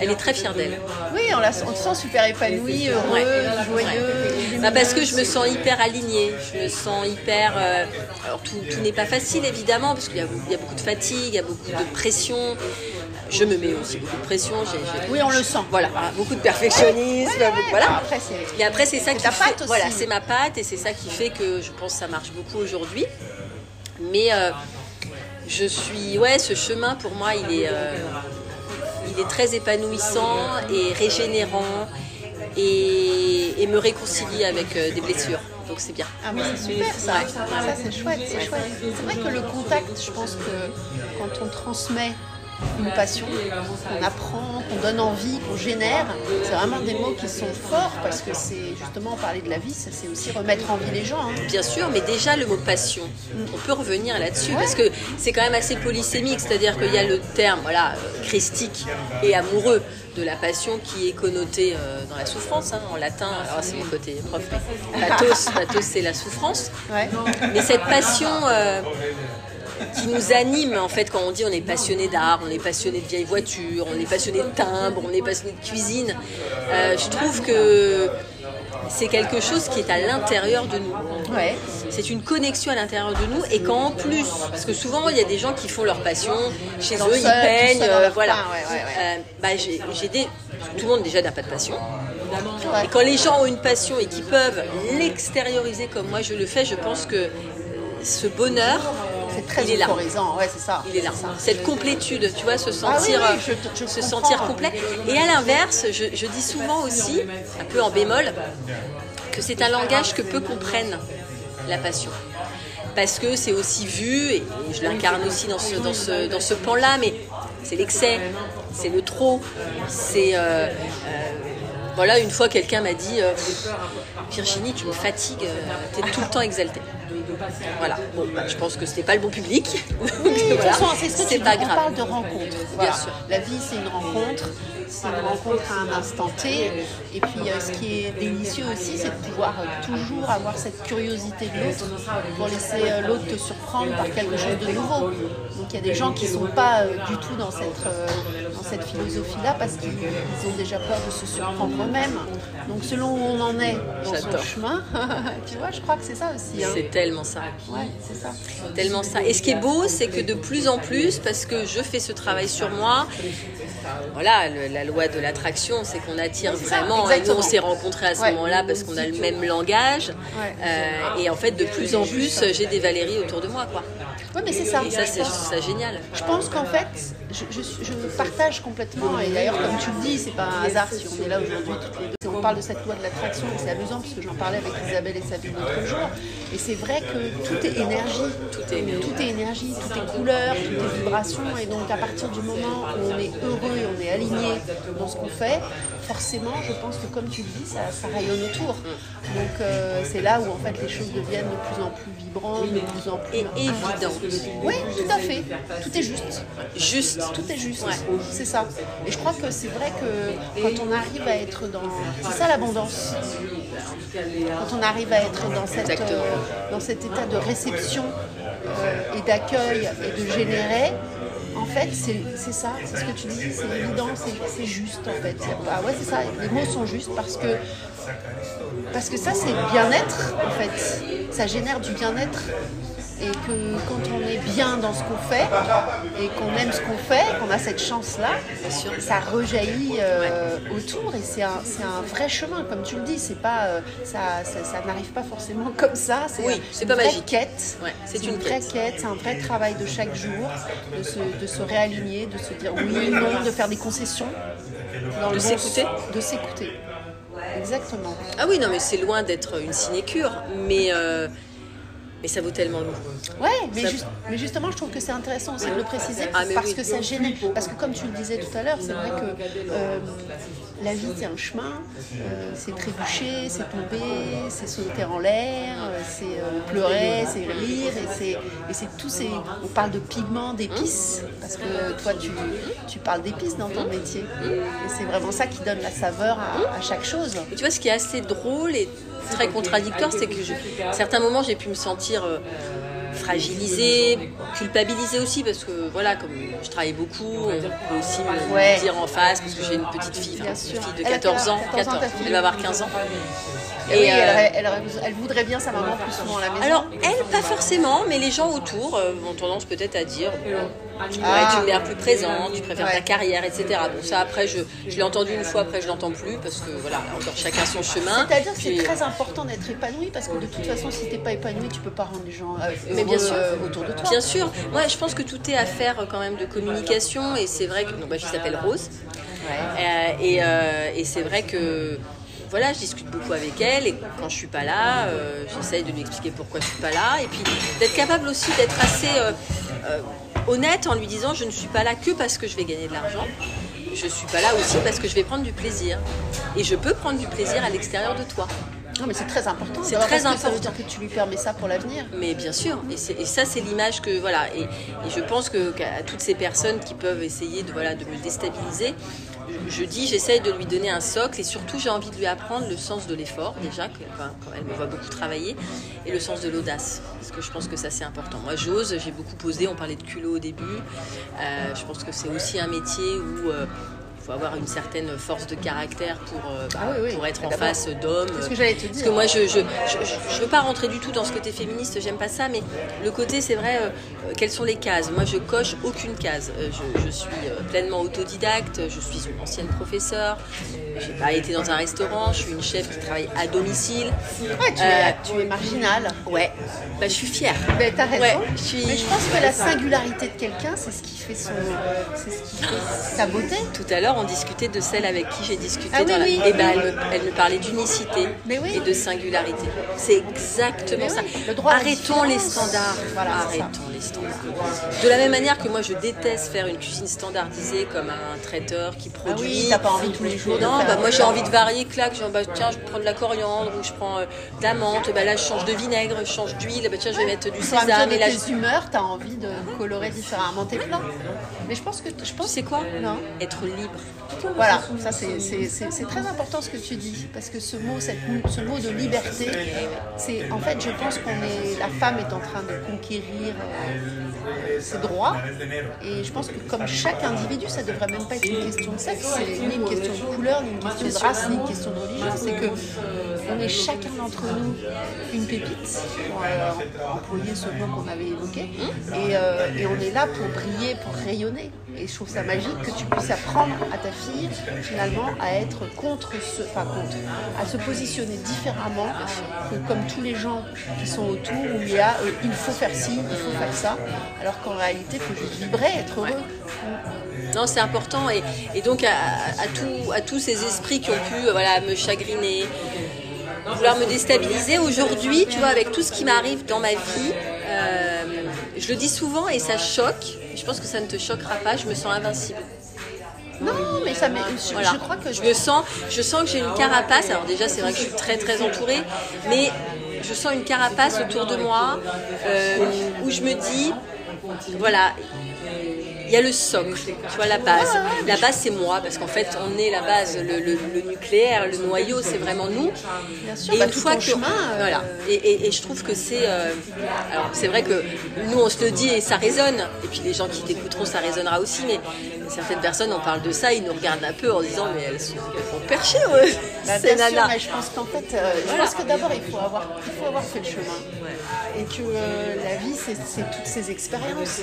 elle est très fière d'elle. Oui, on, la, on te sent super épanoui, heureux, Ouais. joyeux. Bah, parce que je me sens hyper alignée, je me sens hyper... euh, alors tout, tout n'est pas facile évidemment, parce qu'il y, a- il y a beaucoup de fatigue, il y a beaucoup de pression. Je me mets aussi beaucoup de pression. Oui, on le sent. Voilà, beaucoup de perfectionnisme. Ouais, ouais, beaucoup- voilà. après, c'est- Et après, c'est ça qui ta fait. patte aussi. Voilà, c'est ma patte et c'est ça qui fait que je pense que ça marche beaucoup aujourd'hui. Mais euh, je suis, ouais, ce chemin pour moi, il est, euh, il est très épanouissant et régénérant et, et me réconcilie avec euh, des blessures. Donc c'est bien. Ah mais c'est super ça, ça c'est chouette, c'est chouette. C'est vrai que le contact, je pense que quand on transmet une passion, qu'on apprend, qu'on donne envie, qu'on génère, c'est vraiment des mots qui sont forts parce que c'est justement parler de la vie, ça c'est aussi remettre en vie les gens. hein. Bien sûr, mais déjà le mot passion, on peut revenir là-dessus parce que c'est quand même assez polysémique, c'est-à-dire qu'il y a le terme voilà, euh, christique et amoureux de la passion qui est connoté euh, dans la souffrance, hein, en latin, alors c'est mon côté prof, mais pathos, pathos c'est la souffrance. Ouais. Mais cette passion euh, qui nous anime, en fait, quand on dit on est passionné d'art, on est passionné de vieilles voitures, on est passionné de timbre, on est passionné de cuisine, euh, je trouve que c'est quelque chose qui est à l'intérieur de nous. Ouais. C'est une connexion à l'intérieur de nous et qu'en plus, parce que souvent il y a des gens qui font leur passion chez Dans eux, ils peignent, euh, voilà. ouais, ouais. Euh, bah, j'ai des, tout le monde déjà n'a pas de passion. Et quand les gens ont une passion et qu'ils peuvent l'extérioriser comme moi je le fais, je pense que ce bonheur, C'est très il est là. ouais c'est ça. Il est là. Ça. Cette complétude, tu vois, se Ah oui, sentir, oui, euh, je te- je se sentir complet. Et à l'inverse, je, je dis souvent aussi, un peu en bémol, que c'est un langage que peu comprennent la passion. Parce que c'est aussi vu, et je l'incarne aussi dans ce, dans ce, dans ce pan-là, mais c'est l'excès, c'est le trop, c'est... euh, euh, voilà, une fois quelqu'un m'a dit euh, Virginie, tu me fatigues, tu es tout le temps exaltée. Voilà, bon, bah, je pense que c'était pas le bon public. Oui, Voilà. c'est ce pas on grave. parle de rencontre. Voilà. sûr. La vie, c'est une rencontre. C'est une rencontre à un instant T. Et puis, euh, ce qui est délicieux aussi, c'est de pouvoir euh, toujours avoir cette curiosité de l'autre pour laisser euh, l'autre te surprendre par quelque chose de nouveau. Donc, il y a des gens qui ne sont pas du tout dans cette, dans cette philosophie-là parce qu'ils ils ont déjà peur de se surprendre eux-mêmes. Donc, selon où on en est dans son chemin, tu vois, je crois que c'est ça aussi. hein. C'est tellement ça. Ouais, c'est ça. Tellement ça. Et ce qui est beau, c'est que de plus en plus, parce que je fais ce travail sur moi, voilà, le- la loi de l'attraction, c'est qu'on attire ça, vraiment. Et nous, exactement. on s'est rencontrés à ce Ouais. moment-là parce qu'on a le même langage. Ouais. Euh, et en fait, de plus en plus, j'ai des Valérie autour de moi, quoi. Ouais, mais c'est ça. Et ça, c'est ça génial. Je pense qu'en fait, je, je suis- je partage complètement, et d'ailleurs, comme tu le dis, c'est pas un hasard si on est là aujourd'hui toutes les deux. On parle de cette loi de l'attraction, et c'est amusant parce que j'en parlais avec Isabelle et Sabine l'autre jour. Et c'est vrai que tout est énergie. Tout est énergie. Tout est énergie, tout est couleur, tout est vibration. Et donc, à partir du moment où on est heureux et on est aligné dans ce qu'on fait, forcément, je pense que comme tu le dis, ça, ça rayonne autour. Donc, euh, c'est là où en fait les choses deviennent de plus en plus vibrantes, de plus en plus. Et évident. Oui, tout à fait. Tout est juste. Juste. Tout est juste. C'est ça. Et je crois que c'est vrai que quand on arrive à être dans, C'est ça l'abondance. Quand on arrive à être dans, cette, euh, dans cet état de réception euh, et d'accueil et de générer, en fait, c'est ça, c'est ce que tu dis, c'est évident, c'est juste en fait. Ah ouais, c'est ça, les mots sont justes parce que, parce que ça, c'est bien-être en fait. Ça génère du bien-être. Et que quand on est bien dans ce qu'on fait et qu'on aime ce qu'on fait, qu'on a cette chance-là, ça rejaillit euh, autour et c'est un, vrai chemin, comme tu le dis. C'est pas, euh, ça, ça, ça n'arrive pas forcément comme ça. C'est Oui, une pas vraie magique. quête. Ouais, c'est une une vraie quête. c'est un vrai travail de chaque jour, de se, de se réaligner, de se dire oui, non, de faire des concessions. Dans De bon s'écouter. De s'écouter. Exactement. Ah oui, non, mais c'est loin d'être une sinécure, mais, euh, mais ça vaut tellement le coup. Ouais, mais, Ça- juste- mais justement, je trouve que c'est intéressant aussi de le préciser Ah, parce oui. que ça génère. Parce que comme tu le disais tout à l'heure, c'est vrai que euh, la vie c'est un chemin, euh, c'est trébucher, c'est tomber, c'est sauter en l'air, c'est euh, pleurer, c'est rire, et c'est tous ces. On parle de pigments, d'épices, parce que toi tu, parles d'épices dans ton métier, et c'est vraiment ça qui donne la saveur à, chaque chose. Et tu vois, ce qui est assez drôle et très contradictoire, c'est que à certains moments, j'ai pu me sentir euh, fragilisée, culpabilisée aussi, parce que voilà, comme je travaille beaucoup, on peut aussi me Ouais. dire en face, parce que j'ai une petite fille, enfin, une fille de Elle a 14 ans, 14 ans, ta 14, fille. elle va avoir 15 ans. Et oui, euh, elle, elle- elle voudrait bien sa maman plus souvent à la maison. alors, elle, pas forcément, mais les gens autour euh, ont tendance peut-être à dire tu pourrais Ah. être une mère plus présente, tu préfères Ouais. ta carrière, etc. Bon, ça, après, je, je l'ai entendu une fois, après, je l'entends plus, parce que voilà, encore chacun son chemin. C'est-à-dire que c'est Puis- très important d'être épanoui parce que de toute façon, si t'es pas épanoui, tu peux pas rendre les gens euh, Mais bien sûr, euh, autour de toi. Bien sûr. Moi, je pense que tout est affaire euh, quand même de communication et c'est vrai que donc, ma fille s'appelle Rose Euh, et, euh, et c'est vrai que voilà, je discute beaucoup avec elle et quand je suis pas là, euh, j'essaye de lui expliquer pourquoi je suis pas là et puis d'être capable aussi d'être assez euh, euh, honnête en lui disant je ne suis pas là que parce que je vais gagner de l'argent. Je suis pas là aussi parce que je vais prendre du plaisir et je peux prendre du plaisir à l'extérieur de toi. Non, mais c'est très important. C'est très que Ça veut important. dire que tu lui permets ça pour l'avenir. Mais bien sûr, et, ça c'est l'image que voilà, et, et je pense que qu'à toutes ces personnes qui peuvent essayer de voilà de me déstabiliser, je, dis j'essaye de lui donner un socle et surtout j'ai envie de lui apprendre le sens de l'effort déjà, que, enfin, quand elle me voit beaucoup travailler, et le sens de l'audace, parce que je pense que ça c'est important. Moi j'ose, j'ai beaucoup posé, on parlait de culot au début, Euh, je pense que c'est aussi un métier où euh, faut avoir une certaine force de caractère pour, euh, bah, Ah oui, oui. pour être en face d'hommes. C'est ce que j'allais te Parce dire. que moi, je je, je, je- veux pas rentrer du tout dans ce côté féministe, j'aime pas ça, mais le côté, c'est vrai, euh, euh, quelles sont les cases? Moi, je coche aucune case. Je, je suis pleinement autodidacte, je suis une ancienne professeure, j'ai pas été dans un restaurant, je suis une chef qui travaille à domicile. Ouais, tu, Euh, es, tu es marginal. Ouais, bah, je suis fière. Mais t'as raison. Ouais, je suis- Mais je pense que la singularité de quelqu'un, c'est ce qui fait son, c'est ce qui fait sa beauté. Tout à l'heure, on discutait de celle avec qui j'ai discuté. Ah oui, dans la- oui. Eh ben, elle, me, elle me parlait d'unicité oui. et de singularité. C'est exactement ça. le droit Arrêtons les standards. Voilà. Arrêtons De la même manière que moi, je déteste faire une cuisine standardisée comme un traiteur qui Ah produit. oui, t'as pas envie tous les jours de Non, bah, moi j'ai envie de varier. Genre, bah, tiens, je prends de la coriandre ou je prends euh, de la menthe. Bah, là, je change de vinaigre, je change d'huile. Bah, tiens, je vais mettre du sésame. mesure Et là, tes humeurs, t'as envie de colorer différemment tes plats. Mais je pense que je pense sais quoi Non? Être libre. Voilà, ça c'est- c'est c'est- c'est très important ce que tu dis, parce que ce mot, cette, ce mot de liberté, c'est en fait, je pense qu'on est, la femme est en train de conquérir euh, ses droits, et je pense que comme chaque individu, ça devrait même pas être une question de sexe, ni une question de couleur, ni une question de race, ni une question de religion, c'est que on est chacun d'entre nous une pépite, pour euh, employer ce mot qu'on avait évoqué, et, euh, et on est là pour briller, pour rayonner. Et je trouve ça magique que tu puisses apprendre à ta fille finalement à être contre ce, enfin contre, à se positionner différemment que comme tous les gens qui sont autour où il y a euh, il faut faire ci, il faut faire ça, alors qu'en réalité il faut juste vibrer, être heureux. Non, c'est important. Et, donc, à, à, à tous ces esprits qui ont pu euh, voilà, me chagriner, vouloir me déstabiliser, aujourd'hui, tu vois, avec tout ce qui m'arrive dans ma vie, je le dis souvent et ça choque. Je pense que ça ne te choquera pas. Je me sens invincible. Non, mais ça, m'est- je, Voilà. je crois que je me sens, je sens que j'ai une carapace. Alors déjà, c'est vrai que je suis très très entourée, mais je sens une carapace autour de moi euh, où je me dis, voilà, il y a le socle, tu vois, la base. La base, c'est moi, parce qu'en fait, on est la base, le, le- le nucléaire, le noyau, c'est vraiment nous. sûr, et bah, une fois que. chemin, euh, Voilà. Et, et- et je trouve que c'est. euh, alors, c'est vrai que nous, on se le dit et ça résonne. Et puis les gens qui t'écouteront, ça résonnera aussi. Mais certaines personnes, on parle de ça, ils nous regardent un peu en disant, mais elles sont, elles sont perchées, ouais, Bah, ces bien sûr, nanas. mais je pense qu'en fait, euh, je pense que d'abord il faut avoir, il faut avoir fait le chemin. Et que euh, la vie, c'est toutes ces expériences,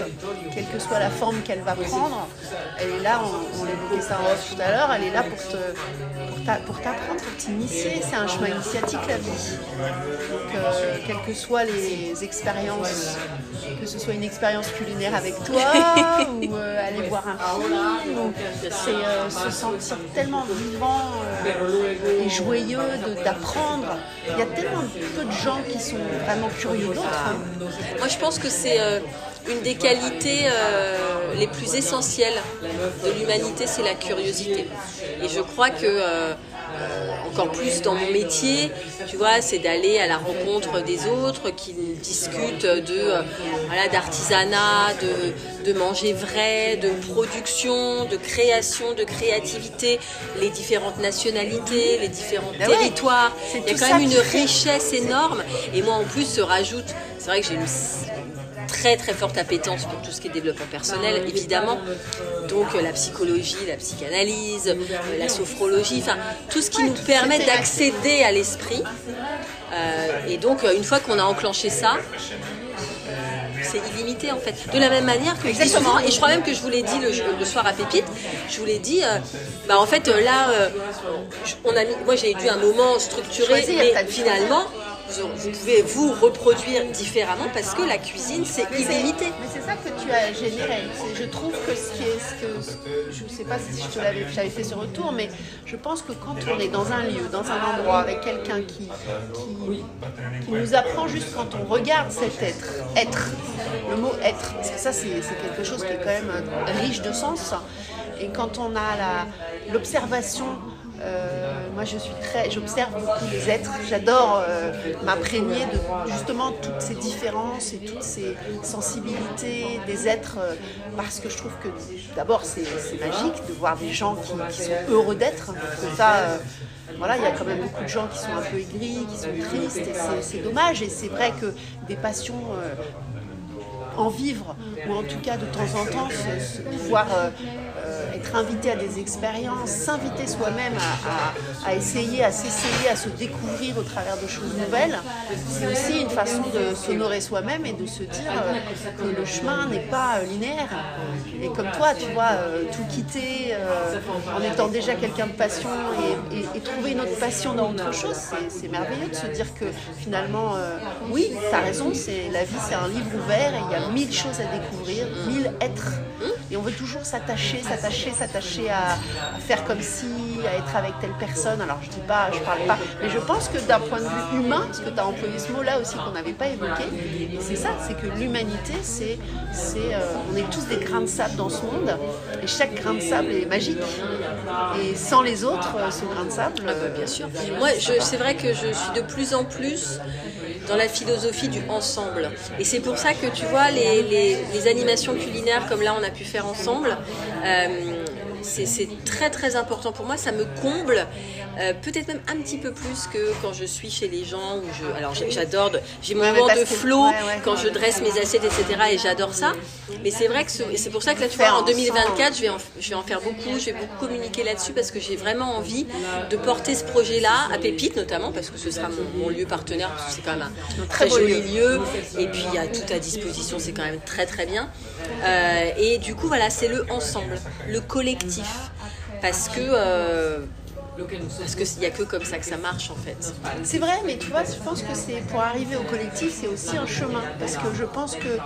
quelle que soit la forme qu'elle va prendre. Elle est là, on, on l'évoquait ça en off tout à l'heure, elle est là pour te, t'apprendre, pour t'initier. C'est un chemin initiatique la vie. Donc, euh, quelles que soient les expériences, que ce soit une expérience culinaire avec toi, ou euh, aller voir un film, ou c'est euh, se sentir tellement vivant et joyeux de- d'apprendre. Il y a tellement peu de gens qui sont vraiment curieux. Moi, je pense que c'est euh, une des qualités euh, les plus essentielles de l'humanité, c'est la curiosité. Et je crois que euh, encore plus dans mon métier, tu vois, c'est d'aller à la rencontre des autres qui discutent de euh, voilà d'artisanat, de, de manger vrai, de production, de création, de créativité, les différentes nationalités, les différents Ben ouais, territoires. Il y a quand même une richesse énorme. Et moi, en plus, se rajoute, c'est vrai que j'ai une très très forte appétence pour tout ce qui est développement personnel, évidemment. Donc euh, la psychologie, la psychanalyse, euh, la sophrologie, enfin tout ce qui nous permet d'accéder à l'esprit. Euh, et donc une fois qu'on a enclenché ça, c'est illimité en fait. De la même manière que Exactement. souvent, et je crois même que je vous l'ai dit le, le soir à Pépite, je vous l'ai dit, euh, bah en fait là, euh, je- on a mis, moi j'ai eu un moment structuré, mais dû finalement, vous, pouvez vous reproduire différemment parce que la cuisine c'est illimité. Mais c'est ça que tu as généré. Je trouve que ce qui est, ce que, je ne sais pas si je te l'avais, j'avais fait ce retour, mais je pense que quand on est dans un lieu, dans un endroit avec quelqu'un qui, qui, qui nous apprend juste quand on regarde cet être, être, le mot être, parce que ça c'est quelque chose qui est quand même riche de sens. Et quand on a l'observation euh, moi, je suis très, j'observe beaucoup les êtres. J'adore euh, m'imprégner de justement toutes ces différences et toutes ces sensibilités des êtres, euh, parce que je trouve que d'abord c'est magique de voir des gens qui, sont heureux d'être. Ça, voilà, il y a quand même beaucoup de gens qui sont un peu aigris, qui sont tristes, c'est- dommage. Et c'est vrai que des passions en vivre, ou en tout cas de temps en temps se- se- pouvoir être invité à des expériences, s'inviter soi-même à, essayer, à s'essayer, à se découvrir au travers de choses nouvelles, c'est aussi une façon de s'honorer soi-même et de se dire euh, que le chemin n'est pas euh, linéaire. Et comme toi, tu vois, euh, tout quitter en étant déjà quelqu'un de passion et, et- trouver une autre passion dans autre chose, c'est- merveilleux de se dire que finalement, oui, tu as raison, la vie, c'est un livre ouvert et il y a mille choses à découvrir, mille êtres. Et on veut toujours s'attacher, s'attacher, s'attacher à, faire comme si, à être avec telle personne. Alors je dis pas, je parle pas, mais je pense que d'un point de vue humain, parce que tu as employé ce mot-là aussi qu'on n'avait pas évoqué, c'est ça, c'est que l'humanité, c'est, euh, on est tous des grains de sable dans ce monde, et chaque grain de sable est magique. Et sans les autres, euh, ce grain de sable, Ah bah, bien sûr. Moi, c'est vrai que je suis de plus en plus dans la philosophie du ensemble. Et c'est pour ça que tu vois, les, animations culinaires comme là on a pu faire ensemble, euh, c'est très très important pour moi. Ça me comble, euh, peut-être même un petit peu plus que quand je suis chez les gens. Où je, alors j'adore, j'ai mon moment de flow ouais, ouais. quand je dresse mes assiettes, etc. Et j'adore ça. Mais c'est vrai que ce- c'est pour ça que là, tu vois, en ensemble. 2024, je vais en, je vais en faire beaucoup. Je vais beaucoup communiquer là-dessus parce que j'ai vraiment envie de porter ce projet-là à Pépite notamment parce que ce sera mon, mon lieu partenaire parce que c'est quand même un très, joli lieu. lieu et puis il y a tout à disposition, c'est quand même très très bien. Euh, et du coup, voilà, c'est le ensemble, le collectif parce que euh, parce que il y a que comme ça que ça marche en fait. C'est vrai, mais tu vois, je pense que c'est pour arriver au collectif, c'est aussi un chemin. Parce que je pense que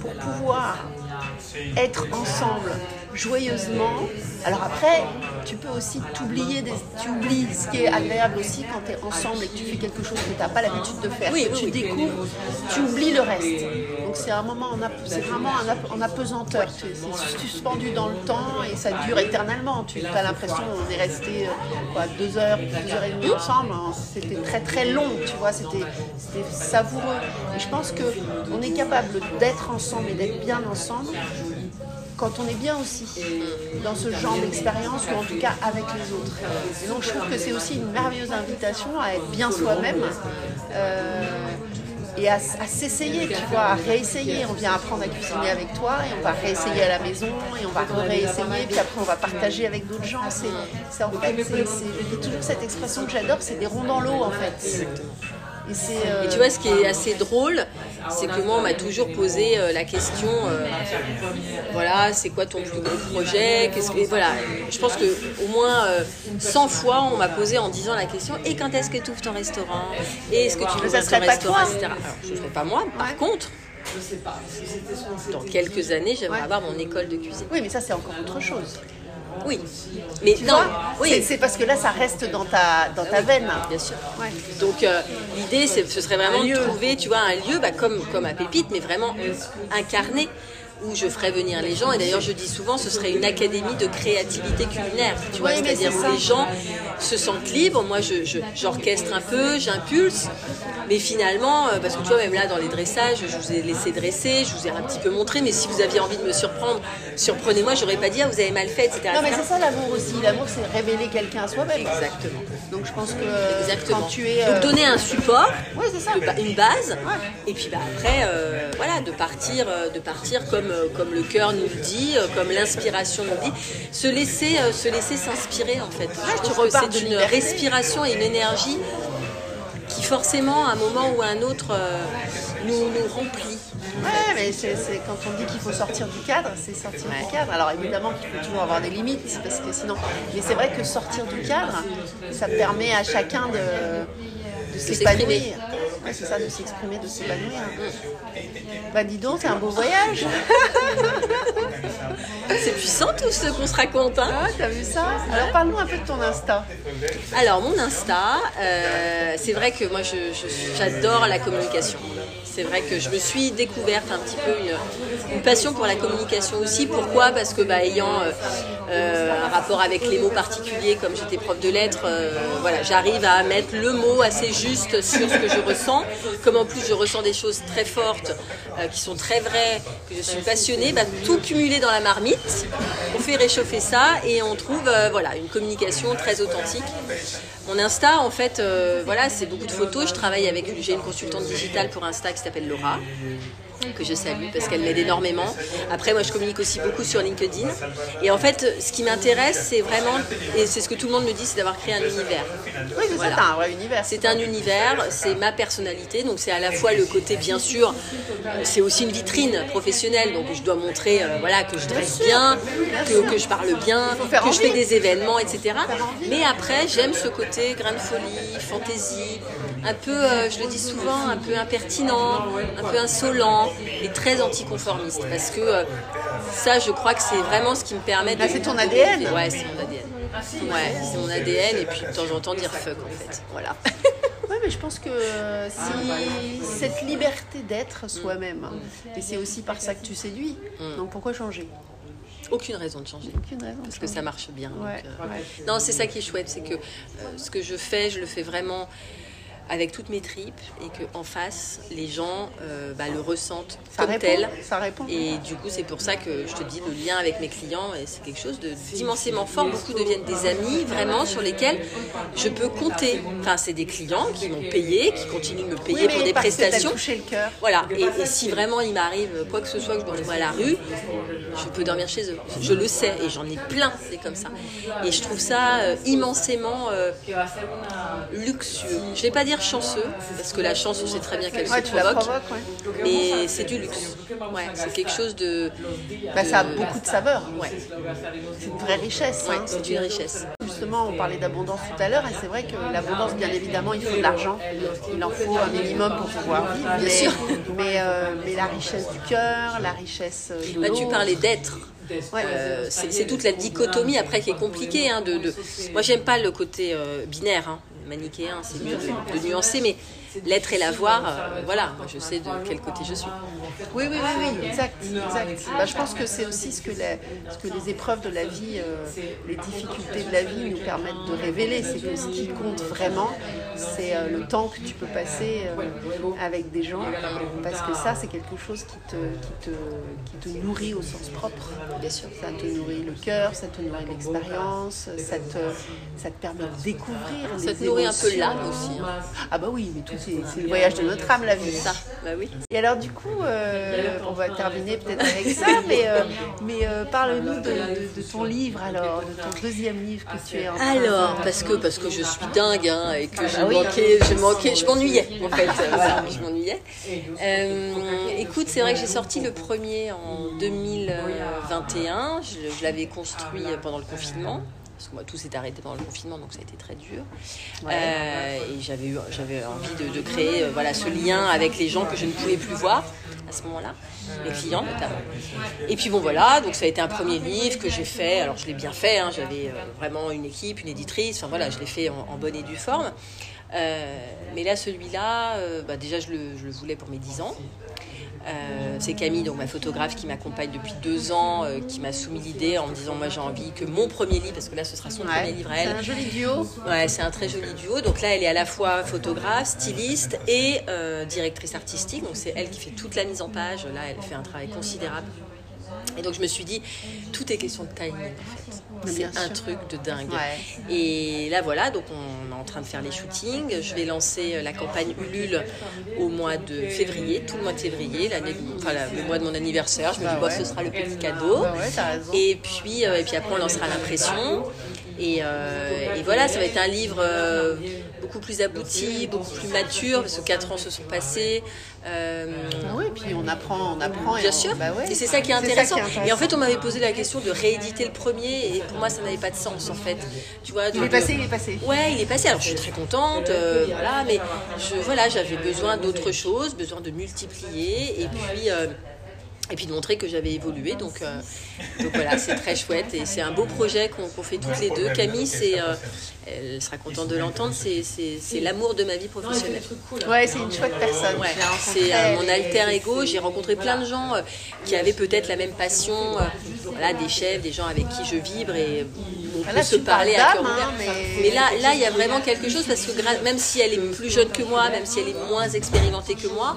pour pouvoir être ensemble joyeusement, alors après, tu peux aussi t'oublier, des- tu oublies ce qui est agréable aussi quand tu es ensemble et que tu fais quelque chose que tu n'as pas l'habitude de faire, Oui, que tu oui. découvres, tu oublies le reste. Donc c'est un moment, en ap- c'est vraiment en, ap- en apesanteur. C'est suspendu dans le temps et ça dure éternellement. Tu as l'impression qu'on est resté euh, quoi, deux heures, deux heures et demie ensemble. hein. C'était très très long, tu vois, c'était c'était savoureux. Et je pense qu'on est capable d'être ensemble et d'être bien ensemble quand on est bien aussi dans ce genre d'expérience ou en tout cas avec les autres. Donc je trouve que c'est aussi une merveilleuse invitation à être bien soi-même. euh, et à, s'essayer, tu vois, à réessayer. On vient apprendre à cuisiner avec toi et on va réessayer à la maison et on va réessayer, puis après on va partager avec d'autres gens. C'est, en fait, c'est, toujours cette expression que j'adore, c'est des ronds dans l'eau en fait. Et, euh, Et tu vois, ce qui est assez drôle, c'est que moi, on m'a toujours posé euh, la question, euh, voilà, c'est quoi ton plus gros projet Qu'est-ce que, voilà, je pense que au moins euh, 100 fois, on m'a posé en disant la question, et quand est-ce que tu ouvres ton restaurant Et est-ce que tu ça ton serait pas restaurant, toi. etc. Alors, je ne ferai pas moi. Par contre, dans quelques années, j'aimerais avoir mon école de cuisine. Oui, mais ça c'est encore autre chose. Oui, mais Tu non, oui. c'est, parce que là ça reste dans ta, dans ta veine. Bien sûr. Ouais. Donc euh, l'idée, c'est- ce serait vraiment de trouver, tu vois, un lieu bah, comme, comme à Pépite, mais vraiment incarné où je ferais venir les gens. Et d'ailleurs, je dis souvent, ce serait une académie de créativité culinaire. Tu vois, Oui, c'est-à-dire c'est où les gens se sentent libres. Moi, je, je- j'orchestre un peu, j'impulse. Mais finalement, euh, parce que tu vois, même là, dans les dressages, je vous ai laissé dresser, je vous ai un petit peu montré. Mais si vous aviez envie de me surprendre, surprenez-moi. J'aurais pas dit, ah, vous avez mal fait, etc. Non mais c'est ça l'amour aussi. L'amour c'est révéler quelqu'un à soi-même. Exactement. Donc je pense que Exactement. quand tu es... Donc euh, donner un support, Ouais, ça. une base, et puis bah, après, euh, voilà, de partir, euh, de partir comme, comme le cœur nous le dit, comme l'inspiration nous le dit, se laisser, se laisser s'inspirer en fait. Je tu trouve que c'est une respiration et une énergie qui forcément, à un moment ou à un autre, nous, nous remplit. Ouais, mais c'est, c'est- quand on dit qu'il faut sortir du cadre, c'est sortir du cadre. Alors évidemment qu'il faut toujours avoir des limites, parce que sinon. Mais c'est vrai que sortir du cadre, ça permet à chacun de, de s'épanouir. Ouais, c'est ça, de s'exprimer, de s'épanouir. Bah dis donc, c'est un beau voyage. C'est puissant tout ce qu'on se raconte. Hein Ah, t'as vu ça? Alors parle-nous un peu de ton Insta. Alors mon Insta, euh, c'est vrai que moi j'adore la communication. C'est vrai que je me suis découverte un petit peu une, une passion pour la communication aussi. Pourquoi? Parce que bah, ayant euh, un rapport avec les mots particuliers, comme j'étais prof de lettres, euh, voilà, j'arrive à mettre le mot assez juste sur ce que je ressens. Comme en plus je ressens des choses très fortes, euh, qui sont très vraies, que je suis passionnée, bah, tout cumulé dans la marmite. On fait réchauffer ça et on trouve euh, voilà une communication très authentique. Mon Insta, en fait, euh, voilà, c'est beaucoup de photos. Je travaille avec, j'ai une consultante digitale pour Insta qui s'appelle Laura, que je salue parce qu'elle m'aide énormément. Après, moi, je communique aussi beaucoup sur LinkedIn. Et en fait, ce qui m'intéresse, c'est vraiment, et c'est ce que tout le monde me dit, c'est d'avoir créé un univers. Oui, c'est Voilà. un vrai univers. C'est un univers, c'est ma personnalité, donc c'est à la fois le côté bien sûr, c'est aussi une vitrine professionnelle, donc je dois montrer euh, voilà que je dresse bien, que, que je parle bien, que je fais des événements, etc. Mais après j'aime ce côté grain de folie, fantaisie, un peu, euh, je le dis souvent, un peu impertinent, un peu insolent et très anticonformiste, parce que euh, ça je crois que c'est vraiment ce qui me permet de... Là, c'est ton ADN. Ouais, c'est mon ADN. Ouais, c'est mon ADN et puis de temps en temps dire fuck en fait. Voilà. Oui, mais je pense que si cette liberté d'être soi-même, et c'est aussi par ça que tu séduis, donc pourquoi changer? Aucune raison de changer. Aucune raison. de Parce que ça marche bien. donc, Ouais, euh, ouais. Non, c'est ça qui est chouette, c'est que euh, ce que je fais, je le fais vraiment avec toutes mes tripes et que en face, les gens euh, bah, le ressentent Ça comme répond, tel. ça répond. Et du coup, c'est pour ça que je te dis le lien avec mes clients, et c'est quelque chose d'immensément fort. Beaucoup deviennent des amis, vraiment, sur lesquels je peux compter. Enfin, c'est des clients qui m'ont payé, qui continuent de me payer Oui, pour des prestations. touché le cœur. Voilà, et, et si vraiment il m'arrive quoi que ce soit, que je dois retrouver à la rue, je peux dormir chez eux. Je le sais, et j'en ai plein, c'est comme ça. Et je trouve ça euh, immensément euh, luxueux. Je vais pas dire chanceux, parce que la chance, on sait très bien qu'elle Ouais, se provoque. provoques, ouais. Mais c'est du luxe. Ouais, c'est quelque chose de. Bah, ça a beaucoup de saveur. C'est une vraie richesse. hein. c'est une richesse. Justement, on parlait d'abondance tout à l'heure, et c'est vrai que l'abondance, bien évidemment, il faut de l'argent. Il en faut un minimum pour pouvoir vivre. Bien mais, sûr. Mais, euh, mais la richesse du cœur, la richesse de Bah, tu parlais d'être. Ouais. Euh, c'est c'est toute la dichotomie après qui est compliquée. Hein, de, de- Moi, j'aime pas le côté euh, binaire, hein, manichéen, c'est mieux de, de nuancer, mais l'être et l'avoir, euh, voilà, moi je sais de quel côté je suis. Oui, oui, oui, oui, exact. exact. Bah, je pense que c'est aussi ce que, la- ce que les épreuves de la vie, euh, les difficultés de la vie nous permettent de révéler. C'est que ce qui compte vraiment, c'est euh, le temps que tu peux passer euh, avec des gens. Parce que ça, c'est quelque chose qui te, qui, te, qui te nourrit au sens propre. Bien sûr. Ça te nourrit le cœur, ça te nourrit l'expérience, ça te, ça te permet de découvrir. Ça te nourrit un peu l'âme aussi. hein. Ah bah oui, mais tout c'est le voyage de notre âme, la vie. Ça, bah oui. Et alors du coup, euh, on va terminer peut-être avec ça, mais, euh, mais euh, parle-nous de, de- de ton livre alors, de ton deuxième livre que tu es en train de- Alors, parce que, parce que je suis dingue hein, et que je bah oui. manquais, je manquais, je m'ennuyais en fait. Voilà, je m'ennuyais. Euh, écoute, c'est vrai que j'ai sorti le premier en 2021. Je, je l'avais construit pendant le confinement. Parce que moi, tout s'est arrêté pendant le confinement, donc ça a été très dur. Euh, et j'avais eu, j'avais envie de, de créer, euh, voilà, ce lien avec les gens que je ne pouvais plus voir à ce moment-là, les clients notamment. Et puis bon voilà, donc ça a été un premier livre que j'ai fait. Alors je l'ai bien fait, hein, j'avais euh, vraiment une équipe, une éditrice. Enfin voilà, je l'ai fait en, en bonne et due forme. Euh, mais là, celui-là, euh, bah, déjà je le, je le voulais pour mes 10 ans. Euh, c'est Camille, donc ma photographe qui m'accompagne depuis deux ans, euh, qui m'a soumis l'idée en me disant moi j'ai envie que mon premier livre, parce que là ce sera son Ouais. premier livre à elle, C'est un joli duo. Ouais, c'est un très joli duo. Donc là, elle est à la fois photographe, styliste et euh, directrice artistique. Donc c'est elle qui fait toute la mise en page. Là, elle fait un travail considérable. Et donc je me suis dit, tout est question de timing en fait. C'est un sûr. truc de dingue. Ouais. Et là voilà, donc on est en train de faire les shootings. Je vais lancer euh, la campagne Ulule au mois de février, tout le mois de février, l'année, enfin la- le mois de mon anniversaire. Je me Bah dis, bah, ouais. ce sera le petit cadeau. Bah ouais. Et puis, euh, et puis après, on lancera l'impression. Et, euh, et voilà, ça va être un livre euh, beaucoup plus abouti, beaucoup plus mature, parce que 4 ans se sont passés. Euh, Ah oui, puis on apprend, on apprend. et Bien on- sûr, bah ouais. et c'est ça qui est intéressant. qui est Et en fait, on m'avait posé la question de rééditer le premier, et pour moi, ça n'avait pas de sens en fait. Tu vois, Il est passé, il est passé. Ouais, il est passé. Alors je suis très contente, euh, voilà, mais je, voilà, j'avais besoin d'autre chose, besoin de multiplier, et puis. euh, et puis de montrer que j'avais évolué, donc, euh, donc voilà, c'est très chouette et c'est un beau projet qu'on fait toutes les deux. Camille, c'est, euh, elle sera contente de l'entendre, c'est- c'est c'est l'amour de ma vie professionnelle. Ouais, c'est une chouette personne. Ouais, c'est euh, mon alter ego. J'ai rencontré plein de gens euh, qui avaient peut-être la même passion, euh, voilà, des chefs, des gens avec qui je vibre et on peut là, se parler à cœur ouvert. hein, mais- Mais là, là, il y a vraiment quelque chose parce que même si elle est plus jeune que moi, même si elle est moins expérimentée que moi,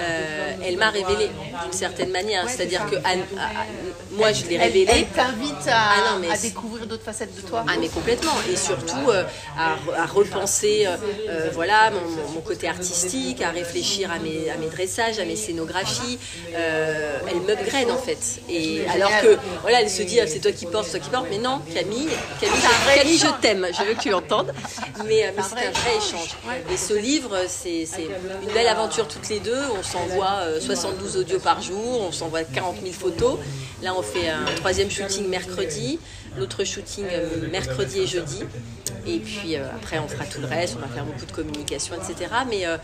euh, elle m'a révélé d'une certaine manière. C'est-à-dire que à- à- moi, je l'ai Elle, révélée. elle t'invite à, Ah à découvrir d'autres facettes de toi. Ah mais complètement et surtout euh, à, repenser euh, voilà mon, côté artistique, à réfléchir à mes, dressages, à mes scénographies. Elle m'upgrade en fait. Et alors que voilà, elle se dit ah, c'est toi qui portes, c'est toi qui portes, mais non Camille, Camille, Camille, je t'aime, je veux que tu l'entendes. Mais, mais c'est un vrai échange. Et ce livre, c'est c'est une belle aventure toutes les deux. On s'envoie euh, 72 audios par jour, on s'envoie 40 000 photos. Là, on fait un troisième shooting mercredi, l'autre shooting euh, mercredi et jeudi. Et puis euh, après, on fera tout le reste, on va faire beaucoup de communication, etc. Euh,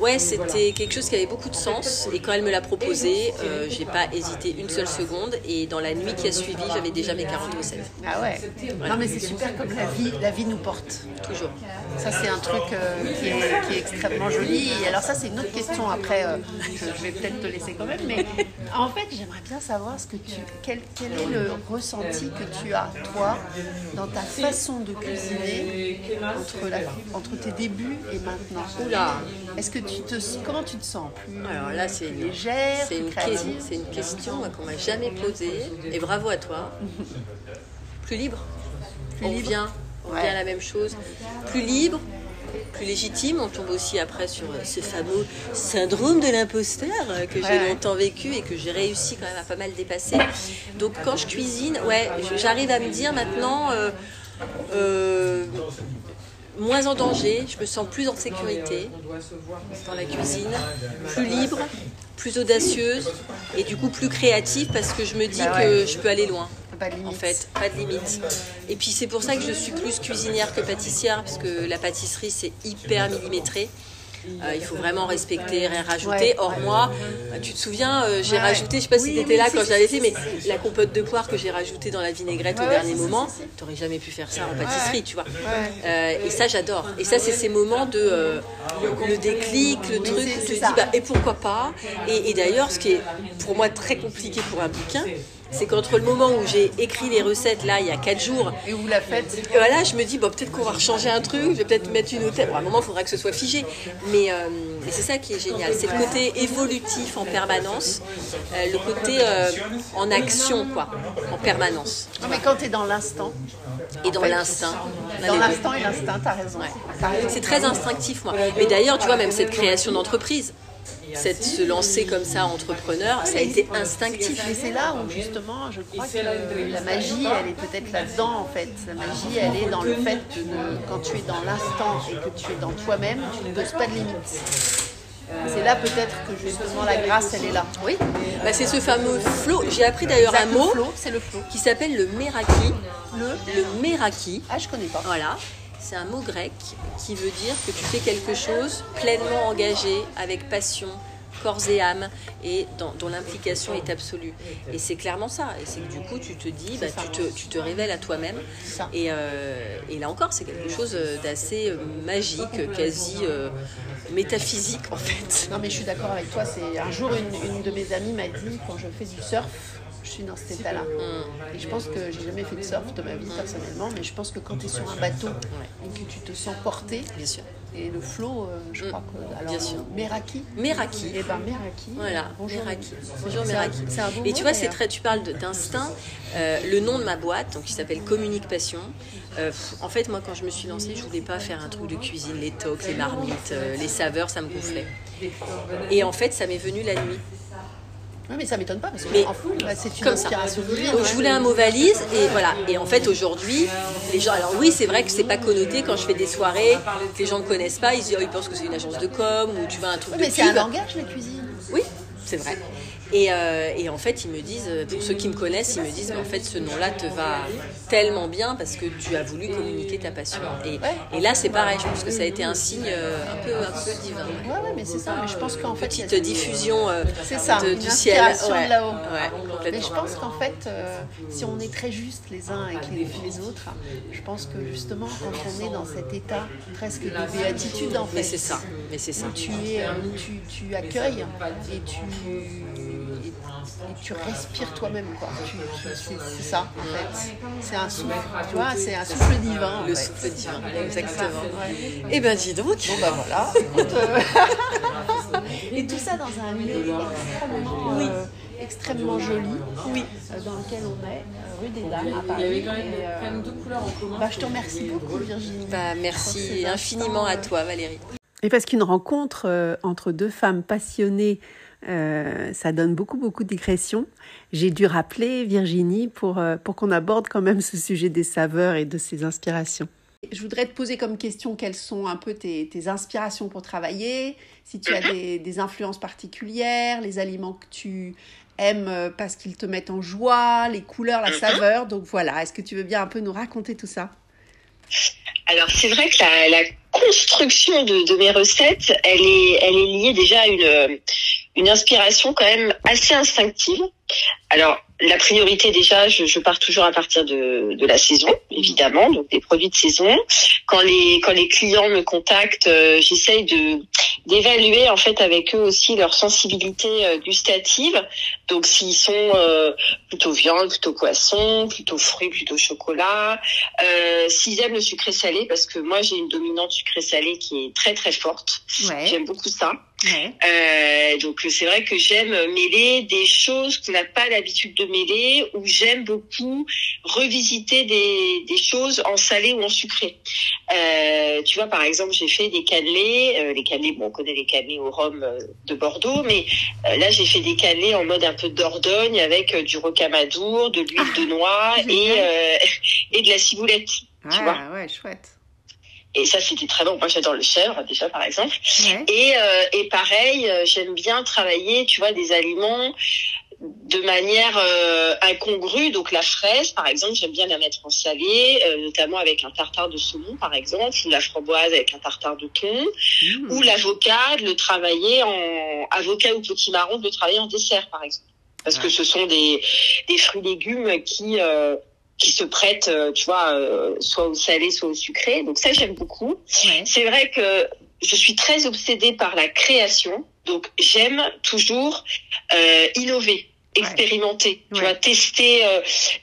ouais, c'était quelque chose qui avait beaucoup de sens. Et quand elle me l'a proposé, euh, j'ai pas hésité une seule seconde. Et dans la nuit qui a suivi, j'avais déjà mes 40 recettes. Ah ouais. Non mais c'est super comme la vie, la vie nous porte. Toujours. Ça c'est un truc euh, qui, est, qui est extrêmement joli. Et alors ça c'est une autre question après. euh, je, je vais peut-être te laisser quand même. Mais en fait j'aimerais bien savoir ce que tu, quel, quel est le ressenti que tu as toi dans ta façon de cuisiner entre, la, entre tes débuts et maintenant. Oula. Est-ce que tu te, comment tu te sens plus Alors là, c'est une, légère, c'est une, c'est question qu'on m'a jamais posée. Et bravo à toi. Plus libre. Plus on revient, on revient à la même chose. Plus libre, plus légitime. On tombe aussi après sur euh, ce fameux syndrome de l'imposteur euh, que j'ai longtemps vécu et que j'ai réussi quand même à pas mal dépasser. Donc quand je cuisine, ouais, j'arrive à me dire maintenant. euh, euh, moins en danger, je me sens plus en sécurité dans la cuisine, plus libre, plus audacieuse et du coup plus créative parce que je me dis Bah que je peux aller loin. Pas de limite. En fait, pas de limite. Et puis c'est pour ça que je suis plus cuisinière que pâtissière parce que la pâtisserie c'est hyper millimétré. Euh, il faut vraiment respecter, rien rajouter. Or moi, euh, tu te souviens, euh, j'ai rajouté, je sais pas si Oui, tu étais oui, là quand si, j'avais si, fait, mais la compote de poire que j'ai rajoutée dans la vinaigrette au dernier moment, t'aurais jamais pu faire ça en pâtisserie, tu vois. Et ça, j'adore. Et ça, c'est ces moments de le déclic, le truc où tu te dis, bah, et pourquoi pas? Et, et d'ailleurs, ce qui est pour moi très compliqué pour un bouquin, c'est qu'entre le moment où j'ai écrit les recettes, là, il y a 4 jours, Et où la fête voilà, je me dis, bon, peut-être qu'on va rechanger un truc, je vais peut-être mettre une hôtel. Bon, à un moment, il faudra que ce soit figé. Mais, euh, mais c'est ça qui est génial. C'est le côté évolutif en permanence, euh, le côté euh, en action, quoi, en permanence. Non, mais quand tu es dans l'instant, Et dans l'instinct. dans l'instant et l'instinct, t'as raison. T'as raison. C'est très instinctif, moi. Mais d'ailleurs, tu vois, même cette création d'entreprise, cette, se lancer comme ça entrepreneur, ça a été instinctif. Mais c'est là où justement, je crois que la magie, elle est peut-être là-dedans en fait. La magie, elle est dans le fait que quand tu es dans l'instant et que tu es dans toi-même, tu ne poses pas de limites. C'est là peut-être que justement la grâce, elle est là. Oui, bah, c'est ce fameux flow. J'ai appris d'ailleurs un mot flow, c'est le flow. qui s'appelle le meraki. Le Le meraki. Ah, je connais pas. Voilà. C'est un mot grec qui veut dire que tu fais quelque chose pleinement engagé, avec passion, corps et âme, et dont l'implication est absolue. Et c'est clairement ça. Et c'est que du coup, tu te dis, bah, tu, te, tu te révèles à toi-même. Et, euh, et là encore, c'est quelque chose d'assez euh, magique, quasi euh, métaphysique en fait. Non, mais je suis d'accord avec toi. C'est un jour une, une de mes amies m'a dit quand je fais du surf, je suis dans cet état-là. Mm. Et je pense que j'ai jamais fait de surf de ma vie personnellement, mais je pense que quand tu es sur un bateau et que tu te sens porté, Bien sûr. et le flow, euh, je crois que alors Bien sûr. Meraki. Meraki. Et ben Meraki. Voilà, Bonjour. Meraki. Bonjour un- Meraki. C'est un beau Et tu vois, c'est d'ailleurs. très, tu parles d'instinct. Euh, le nom de ma boîte, donc qui s'appelle Communique Passion. euh, en fait, moi, quand je me suis lancée, je voulais pas faire un truc de cuisine, les toques, les marmites, euh, les saveurs, ça me gonflait. Et en fait, ça m'est venu la nuit. Ouais, mais ça m'étonne pas parce que Mais en fou, bah, c'est une comme ça. inspiration divine. Donc ouais. je voulais un mot valise et voilà. Et en fait aujourd'hui, les gens. Alors oui, c'est vrai que c'est pas connoté quand je fais des soirées, que les gens me connaissent pas, ils, disent, oh, ils pensent que c'est une agence de com ou tu vas un truc Ouais, de mais c'est un langage la cuisine. Oui, c'est vrai. Et, euh, et en fait, ils me disent, euh, pour ceux qui me connaissent, ils me disent, mais en fait, ce nom-là te va tellement bien parce que tu as voulu communiquer ta passion. Et, et là, c'est pareil, je pense que ça a été un signe euh, un peu, un peu divin. Ouais, ouais, mais c'est ça. Mais je pense qu'en fait, il y a Petite diffusion euh, C'est ça, de- du ciel. Ouais, de là-haut. ouais, Mais je pense qu'en fait, euh, si on est très juste les uns avec les, les autres, je pense que justement, quand on est dans cet état presque de béatitude, en fait, Mais c'est ça, mais c'est ça. où tu, es, où tu, tu accueilles et tu, tu respires toi-même, quoi. C'est ça, en fait. C'est un souffle, tu vois, c'est un souffle divin. en Le fait. souffle divin, C'est exactement. Eh ben dis donc. Bon bah voilà. Euh, et tout ça dans un lieu extrêmement, euh, extrêmement joli, oui. dans lequel on est, euh, rue des Dames à Paris. Et, euh, bah, je te remercie beaucoup Virginie. Bah, merci infiniment à toi Valérie. Et parce qu'une rencontre euh, entre deux femmes passionnées, euh, ça donne beaucoup, beaucoup de digressions. J'ai dû rappeler Virginie pour, euh, pour qu'on aborde quand même ce sujet des saveurs et de ses inspirations. Je voudrais te poser comme question quelles sont un peu tes, tes inspirations pour travailler, si tu as des, des influences particulières, les aliments que tu aimes euh, parce qu'ils te mettent en joie, les couleurs, la saveur. Donc voilà, est-ce que tu veux bien un peu nous raconter tout ça? Alors c'est vrai que la, la construction de, de mes recettes, elle est, elle est liée déjà à une, une inspiration quand même assez instinctive. Alors la priorité déjà, je, je pars toujours à partir de, de la saison, évidemment, donc des produits de saison. Quand les quand les clients me contactent, euh, j'essaye de d'évaluer en fait avec eux aussi leur sensibilité euh, gustative. Donc s'ils sont euh, plutôt viande, plutôt poisson, plutôt fruits, plutôt chocolat, euh, s'ils aiment le sucré salé, parce que moi j'ai une dominante sucré salé qui est très très forte. Ouais. J'aime beaucoup ça. Ouais. Euh, donc c'est vrai que j'aime mêler des choses qu'on n'a pas l'habitude de mêler, ou j'aime beaucoup revisiter des, des choses en salé ou en sucré. Euh, tu vois, par exemple, j'ai fait des cannelés. Euh, les cannelés, bon, on connaît les cannelés au rhum euh, de Bordeaux, mais là j'ai fait des cannelés en mode un peu Dordogne avec du rocamadour, de l'huile de noix et et de la ciboulette. Tu vois. Ah ouais, chouette. Et ça, c'était très bon. Moi, j'adore le chèvre, déjà, par exemple. Ouais. Et, euh, et pareil, j'aime bien travailler, tu vois, des aliments de manière euh, incongrue. Donc la fraise, par exemple, j'aime bien la mettre en salé, euh, notamment avec un tartare de saumon, par exemple, ou la framboise avec un tartare de thon, Mmh. ou l'avocat, de le travailler en avocat ou potimarron, de le travailler en dessert, par exemple. Parce que ce sont des, des fruits légumes qui euh, qui se prêtent, euh, tu vois, euh, soit au salé, soit au sucré. Donc ça, j'aime beaucoup. C'est vrai que je suis très obsédée par la création. Donc j'aime toujours euh, innover, expérimenter, tu vois, tester euh,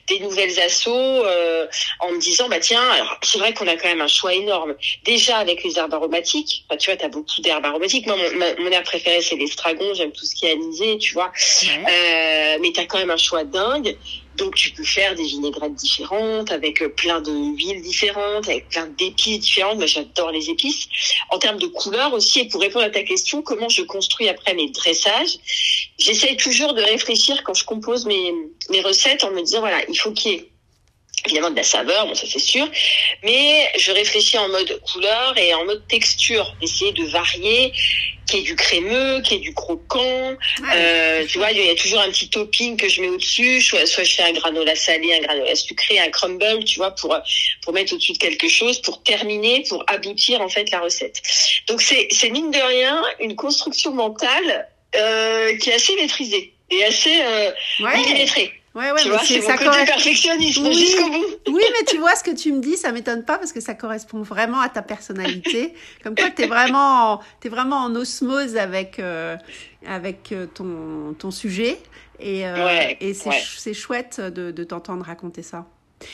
des nouvelles assauts euh, en me disant bah tiens, alors c'est vrai qu'on a quand même un choix énorme. Déjà avec les herbes aromatiques, bah, tu vois, t'as beaucoup d'herbes aromatiques. Moi, mon, ma- mon herbe préférée c'est l'estragon. J'aime tout ce qui est anisé, tu vois. Euh, mais t'as quand même un choix dingue. Donc tu peux faire des vinaigrettes différentes, avec euh, plein de huiles différentes, avec plein d'épices différentes. Moi j'adore les épices. En termes de couleurs aussi, et pour répondre à ta question, comment je construis après mes dressages, j'essaye toujours de réfléchir quand je compose mes, mes recettes en me disant voilà, il faut qu'il y ait évidemment de la saveur, bon ça c'est sûr, mais je réfléchis en mode couleur et en mode texture, essayer de varier, qu'il y ait du crémeux, qu'il y ait du croquant, euh, tu vois, il y a toujours un petit topping que je mets au-dessus, soit, soit je fais un granola salé, un granola sucré, un crumble, tu vois, pour pour mettre au-dessus de quelque chose, pour terminer, pour aboutir en fait la recette. Donc c'est c'est mine de rien une construction mentale euh, qui est assez maîtrisée et assez euh, millimétrée. Ouais, ouais, tu mais vois, c'est mon côté correspond- perfectionnisme Oui. jusqu'au bout. Oui, mais tu vois ce que tu me dis, ça m'étonne pas parce que ça correspond vraiment à ta personnalité. Comme quoi, t'es vraiment, en- t'es vraiment en osmose avec euh, avec euh, ton ton sujet et euh, Ouais, et ouais. c'est chouette de de t'entendre raconter ça.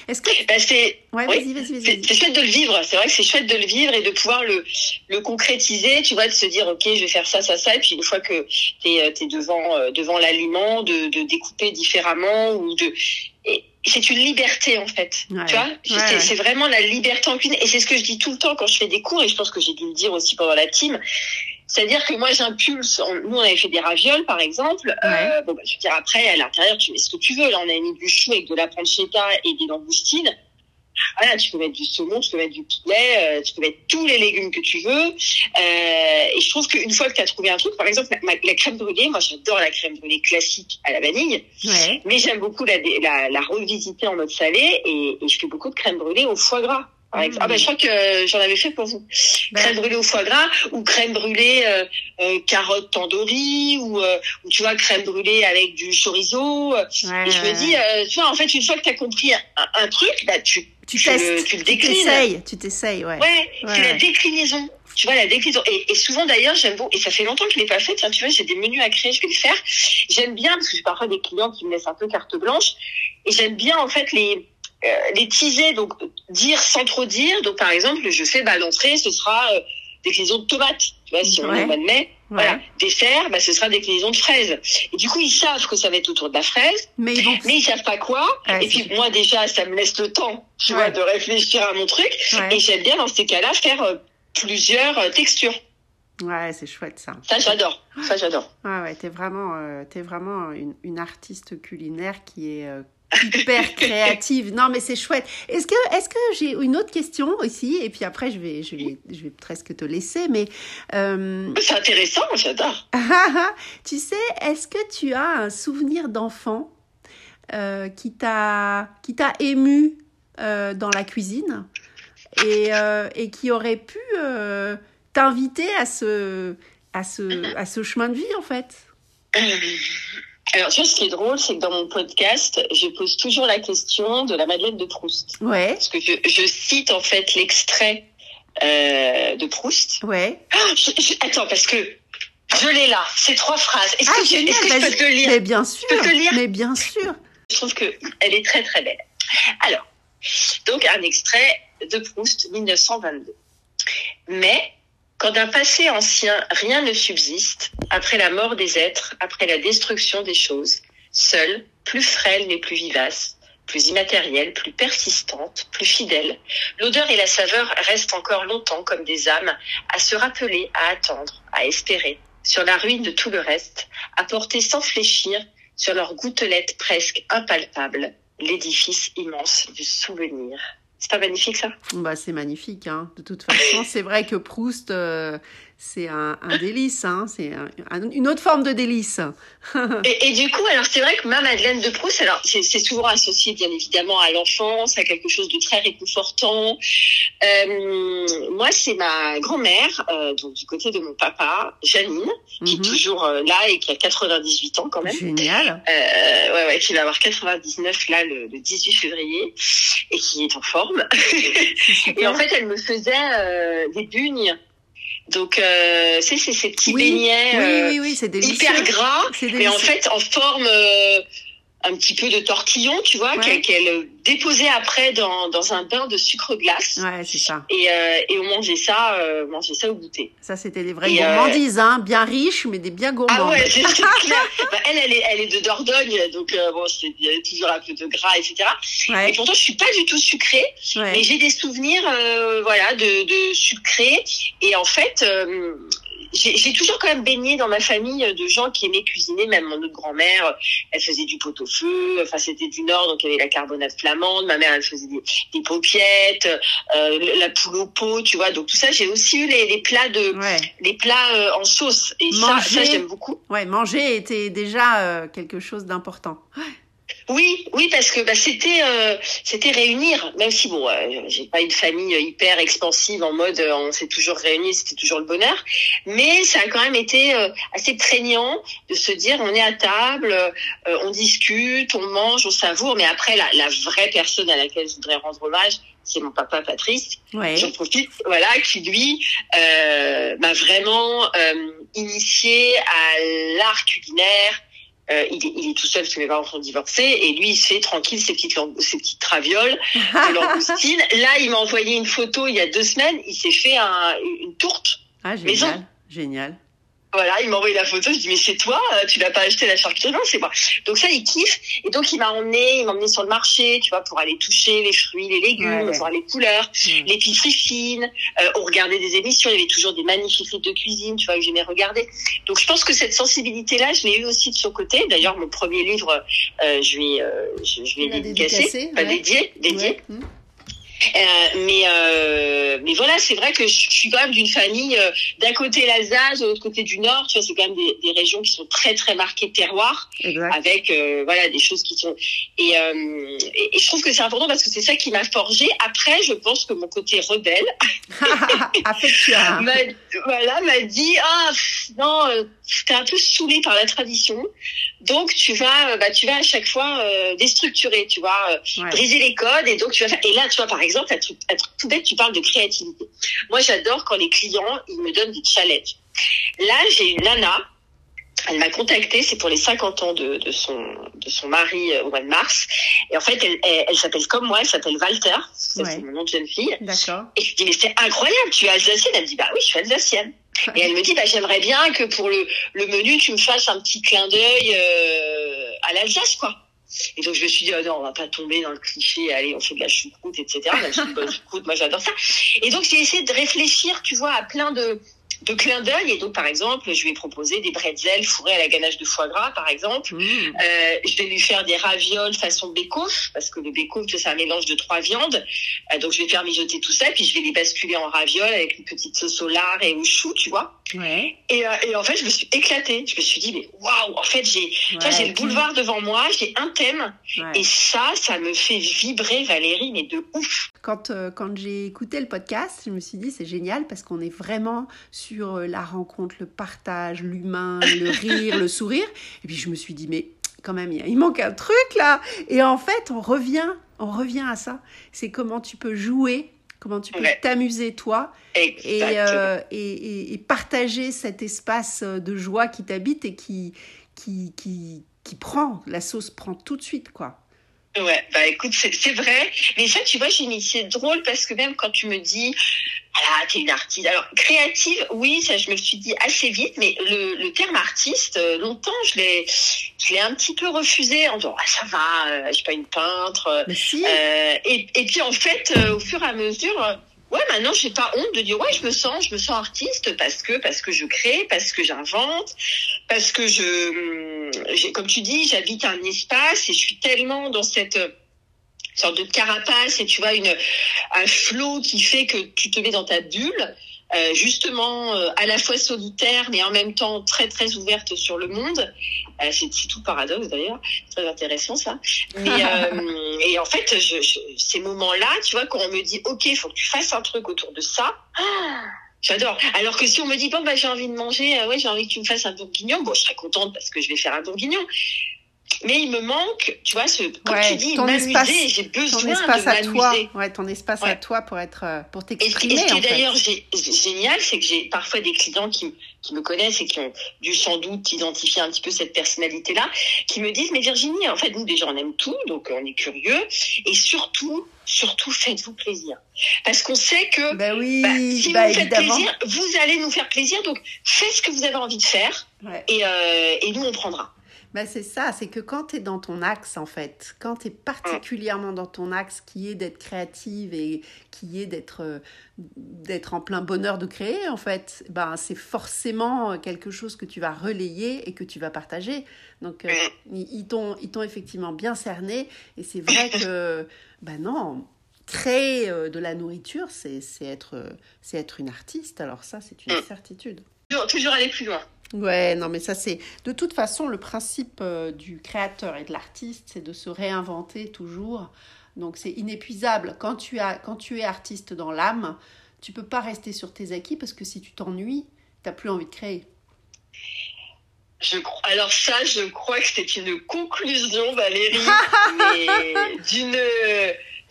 Est-ce que Bah, c'est Ouais, oui. vas-y, vas-y, vas-y. C'est- chouette de le vivre. C'est vrai que c'est chouette de le vivre et de pouvoir le le concrétiser. Tu vois, de se dire ok, je vais faire ça, ça, ça. Et puis une fois que t'es euh, devant euh, devant l'aliment, de de découper différemment ou de et c'est une liberté en fait. Ouais. Tu vois, ouais. c'est vraiment la liberté en cuisine. Et c'est ce que je dis tout le temps quand je fais des cours. Et je pense que j'ai dû le dire aussi pendant la team. C'est-à-dire que moi, j'impulse. Nous, on avait fait des ravioles, par exemple. Euh, bon, bah, je veux dire, après, à l'intérieur, tu mets ce que tu veux. Là, on avait mis du chou avec de la pancetta et des langoustines. Voilà, tu peux mettre du saumon, tu peux mettre du poulet, euh, tu peux mettre tous les légumes que tu veux. Euh, et je trouve qu'une fois que tu as trouvé un truc, par exemple, ma- la crème brûlée, moi, j'adore la crème brûlée classique à la vanille. Ouais. Mais j'aime beaucoup la, la, la revisiter en mode salé et, et je fais beaucoup de crème brûlée au foie gras. Par exemple. Ah bah je crois que euh, j'en avais fait pour vous. Crème brûlée au foie gras ou crème brûlée euh, euh, carotte tandoori ou, euh, ou tu vois crème brûlée avec du chorizo. et je me ouais. dis, euh, tu vois, en fait, une fois que tu as compris un, un truc, bah tu, tu tu testes, le, tu le tu déclines. t'essayes, tu t'essayes, ouais. Ouais, c'est la ouais. déclinaison. Tu vois, la déclinaison. Et, et souvent, d'ailleurs, j'aime beaucoup, et ça fait longtemps que je l'ai pas fait, tiens, tu vois, j'ai des menus à créer, je vais le faire. J'aime bien, parce que j'ai parfois des clients qui me laissent un peu carte blanche, et j'aime bien, en fait, les, les teaser, donc, dire sans trop dire. Donc, par exemple, je fais, bah, l'entrée, ce sera, euh, déclinaison de tomates. Tu vois, si on est Ouais. au mois de mai. Voilà. Dessert, bah, ce sera déclinaison de fraises. Et du coup, ils savent que ça va être autour de la fraise. Mais ils vont. Mais ils savent pas quoi. Ouais, et puis, moi, déjà, ça me laisse le temps, tu vois, de réfléchir à mon truc. Et j'aime bien, dans ces cas-là, faire euh, plusieurs euh, textures. Ouais, c'est chouette ça. Ça, j'adore. Ça, j'adore. Ouais, ouais, t'es vraiment, euh, t'es vraiment une, une artiste culinaire qui est euh, hyper créative. Non, mais c'est chouette. Est-ce que, est-ce que j'ai une autre question aussi? Et puis après, je vais, je vais, je vais presque te laisser. Mais euh, C'est intéressant, j'adore. tu sais, est-ce que tu as un souvenir d'enfant euh, qui t'a, qui t'a ému euh, dans la cuisine? Et, et qui aurait pu t'inviter à ce, à ce, à ce chemin de vie en fait? Alors, tu vois, ce qui est drôle, c'est que dans mon podcast, je pose toujours la question de la Madeleine de Proust. Ouais. Parce que je, je cite, en fait, l'extrait euh, de Proust. Ouais. Ah, je- je- attends, parce que je l'ai là. C'est trois phrases. Est-ce Ah, que, génial, est-ce que je peux te lire? Mais bien sûr. Je peux te lire? Mais bien sûr. Je trouve que elle est très très belle. Alors, donc un extrait de Proust, 1922. Mais quand d'un passé ancien rien ne subsiste, après la mort des êtres, après la destruction des choses, seule, plus frêle mais plus vivace, plus immatérielle, plus persistante, plus fidèle, l'odeur et la saveur restent encore longtemps comme des âmes à se rappeler, à attendre, à espérer, sur la ruine de tout le reste, à porter sans fléchir sur leurs gouttelettes presque impalpables l'édifice immense du souvenir. C'est pas magnifique ça? Bah c'est magnifique, hein. De toute façon, c'est vrai que Proust, euh, c'est un, un, délice, hein. C'est un, un, une autre forme de délice. et, et, du coup, alors c'est vrai que ma Madeleine de Proust, alors c'est souvent associé bien évidemment à l'enfance, à quelque chose de très réconfortant. Euh, moi, c'est ma grand-mère, euh, donc du côté de mon papa, Janine, qui mm -hmm. est toujours euh, là et qui a 98 ans quand même. Génial. Euh, ouais, ouais, qui va avoir 99 là le, le 18 février et qui est en forme. et en fait, elle me faisait euh, des bugnes. Donc, euh, c'est ces, petits oui, beignets oui, oui, oui, c'est hyper gras, mais en fait en forme euh, un petit peu de tortillon, tu vois, Ouais. qu'elle qu'elle déposait après dans, dans un bain de sucre glace. Ouais, c'est ça. Et, euh, et on mangeait ça, euh, mangeait ça au goûter. Ça, c'était des vraies Et, euh, gourmandises, hein. Bien riches, mais des bien gourmandes. Ah ouais, c'est clair. Bah, elle, elle est, elle est de Dordogne, donc euh, bon, c'est- il y a toujours un peu de gras, etc. Ouais. Et pourtant, je suis pas du tout sucrée, Ouais. mais j'ai des souvenirs, euh, voilà, de, de sucré. Et en fait, euh, j'ai toujours quand même baigné dans ma famille de gens qui aimaient cuisiner. Même mon autre grand-mère, elle faisait du pot-au-feu. Enfin, c'était du Nord, donc il y avait la carbonate flamande. Ma mère, elle faisait des, des euh, la poule au pot, tu vois. Donc tout ça, j'ai aussi eu les, les plats de, Ouais. les plats euh, en sauce. Et Manger. ça j'aime beaucoup. Ouais, manger était déjà euh, quelque chose d'important. Oui, oui, parce que bah, c'était euh, c'était réunir, même si bon, euh, j'ai pas une famille hyper expansive en mode euh, on s'est toujours réunis, c'était toujours le bonheur, mais ça a quand même été euh, assez prégnant de se dire on est à table, euh, on discute, on mange, on savoure, mais après la, la vraie personne à laquelle je voudrais rendre hommage, c'est mon papa Patrice, Ouais. J'en profite, voilà, qui lui euh, m'a vraiment euh, initié à l'art culinaire. Euh, il, est, il est tout seul parce que mes parents sont divorcés et lui il se fait tranquille ses petites ses petites ravioles de langoustine. Là il m'a envoyé une photo il y a deux semaines. Il s'est fait un, une tourte. Ah, Maison. génial. Voilà, il m'a envoyé la photo. Je dis mais c'est toi, euh, tu l'as pas acheté la charcuterie Non, c'est moi. Donc ça il kiffe et donc il m'a emmené, il m'a emmené sur le marché, tu vois, pour aller toucher les fruits, les légumes, Ouais. voir les couleurs Mm. l'épicerie fine, euh, on regardait des émissions, il y avait toujours des magnifiques livres de cuisine, tu vois, que j'aimais regarder. Donc je pense que cette sensibilité-là, je l'ai eu aussi de son côté. D'ailleurs, mon premier livre, euh, je lui, euh, je, je lui ai dédicacé, dédicacé, pas ouais. dédié, dédié. Ouais. Mm. Euh, mais euh, mais voilà, c'est vrai que je, je suis quand même d'une famille euh, d'un côté l'Alsace, de l'autre côté du Nord. Tu vois, c'est quand même des, des régions qui sont très très marquées de terroir Exact. avec euh, voilà des choses qui sont et, euh, et, et je trouve que c'est important parce que c'est ça qui m'a forgé. Après, je pense que mon côté rebelle Affectueux. m'a voilà m'a dit ah pff, non euh, t'es un peu saoulé par la tradition donc tu vas bah tu vas à chaque fois euh, déstructurer tu vois euh, Ouais. briser les codes et donc tu vas faire et là tu vois par exemple un truc, un truc tout bête tu parles de créativité moi j'adore quand les clients ils me donnent des challenges là j'ai une nana elle m'a contactée, c'est pour les 50 ans de, de son de son mari euh, au mois de mars. Et en fait, elle, elle, elle s'appelle comme moi, elle s'appelle Walter, Ouais. c'est mon nom de jeune fille. D'accord. Et je lui dis, mais c'est incroyable, tu es alsacienne Elle me dit, bah oui, je suis alsacienne. Et elle me dit, bah j'aimerais bien que pour le, le menu, tu me fasses un petit clin d'œil euh, à l'Alsace, quoi. Et donc je me suis dit, oh non, on va pas tomber dans le cliché, allez, on fait de la choucroute, etc. Même si choucroute, moi j'adore ça. Et donc j'ai essayé de réfléchir, tu vois, à plein de, de clins d'œil. Et donc par exemple, je lui ai proposé des bretzels fourrés à la ganache de foie gras, par exemple. Mm. Euh, je vais lui faire des ravioles façon bécouf, parce que le bécouf, c'est un mélange de trois viandes. Euh, donc je vais faire mijoter tout ça, puis je vais les basculer en ravioles avec une petite sauce au lard et au chou, tu vois. Ouais. Et, euh, et en fait, je me suis éclatée. Je me suis dit, mais waouh, en fait, j'ai, Ouais. j'ai le boulevard devant moi, j'ai un thème, Ouais. et ça, ça me fait vibrer, Valérie, mais de ouf. Quand, euh, quand j'ai écouté le podcast, je me suis dit c'est génial parce qu'on est vraiment sur euh, la rencontre, le partage, l'humain, le rire, le sourire. Et puis je me suis dit mais quand même il manque un truc là. Et en fait on revient, on revient à ça. C'est comment tu peux jouer, comment tu peux Ouais. t'amuser toi et, euh, et, et- et partager cet espace euh, de joie qui t'habite et qui, qui, qui, qui prend, la sauce prend tout de suite quoi. Ouais, bah écoute, c'est vrai. Mais ça, tu vois, j'ai mis, c'est drôle parce que même quand tu me dis, voilà, t'es une artiste. Alors, créative, oui, ça, je me le suis dit assez vite, mais le, le terme artiste, euh, longtemps, je l'ai, je l'ai un petit peu refusé en disant, ah, ça va, euh, je suis pas une peintre. euh, Mais si, euh, et, et puis, en fait, euh, au fur et à mesure, euh, ouais, maintenant, j'ai pas honte de dire, ouais, je me sens, je me sens artiste parce que, parce que je crée, parce que j'invente, parce que je, hum, comme tu dis, j'habite un espace et je suis tellement dans cette, sorte de carapace et tu vois une un flot qui fait que tu te mets dans ta bulle. Euh, justement euh, à la fois solitaire mais en même temps très très ouverte sur le monde. Euh, c'est tout paradoxe d'ailleurs, très intéressant ça. Mais, euh, et en fait, je, je- ces moments-là, tu vois, quand on me dit ok, faut que tu fasses un truc autour de ça. ah, J'adore. Alors que si on me dit bon bah j'ai envie de manger, euh, ouais j'ai envie que tu me fasses un bourguignon, bon je serais contente parce que je vais faire un bourguignon. Mais il me manque, tu vois, ce, comme Ouais, tu dis, ton m'amuser. espace, J'ai ton besoin espace de à toi, ouais, ton espace à toi pour être, euh, pour Et, ce- et t'exprimer ce qui est d'ailleurs gé- génial, c'est que j'ai parfois des clients qui, qui me connaissent et qui ont dû sans doute identifier un petit peu cette personnalité-là, qui me disent, mais Virginie, en fait, nous déjà, on aime tout, donc on est curieux, et surtout, surtout, faites-vous plaisir. Parce qu'on sait que Ben oui, bah, si bah vous faites plaisir, vous allez nous faire plaisir, donc faites ce que vous avez envie de faire, Ouais. et, euh, et nous, on prendra. Ben, c'est ça, c'est que quand tu es dans ton axe, en fait, quand tu es particulièrement dans ton axe qui est d'être créative et qui est d'être euh, d'être en plein bonheur de créer, en fait, ben, c'est forcément quelque chose que tu vas relayer et que tu vas partager. Donc, euh, ils t'ont effectivement bien cerné et c'est vrai que, ben non, créer euh, de la nourriture, c'est être, euh, être une artiste. Alors ça, c'est une certitude. Toujours, toujours aller plus loin. Ouais, non, mais ça c'est de toute façon le principe euh, du créateur et de l'artiste, c'est de se réinventer toujours. Donc c'est inépuisable. Quand tu as, quand tu es artiste dans l'âme, tu peux pas rester sur tes acquis parce que si tu t'ennuies, t'as plus envie de créer. Je crois, alors ça, je crois que c'est une conclusion, Valérie, mais d'une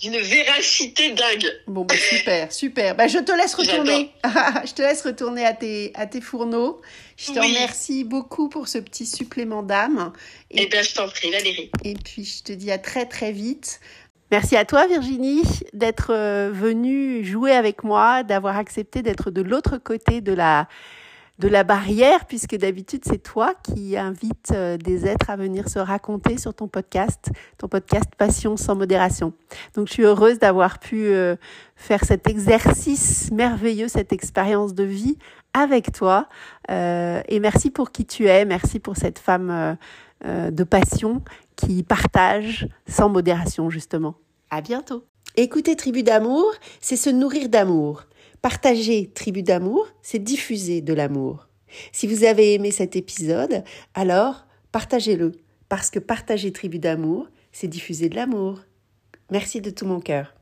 d'une véracité dingue. Bon, bah, super, super. Bah, je te laisse retourner. je te laisse retourner à tes, à tes fourneaux. Je te Oui. remercie beaucoup pour ce petit supplément d'âme. Eh bien, je t'en prie, Valérie. Et puis, je te dis à très, très vite. Merci à toi, Virginie, d'être euh, venue jouer avec moi, d'avoir accepté d'être de l'autre côté de la, de la barrière, puisque d'habitude, c'est toi qui invites euh, des êtres à venir se raconter sur ton podcast, ton podcast Passion sans modération. Donc, je suis heureuse d'avoir pu euh, faire cet exercice merveilleux, cette expérience de vie avec toi. Euh, et merci pour qui tu es, merci pour cette femme de passion qui partage sans modération, justement. À bientôt. Écouter Tribu d'amour, c'est se nourrir d'amour. Partager Tribu d'amour, c'est diffuser de l'amour. Si vous avez aimé cet épisode, alors partagez-le, parce que partager Tribu d'amour, c'est diffuser de l'amour. Merci de tout mon cœur.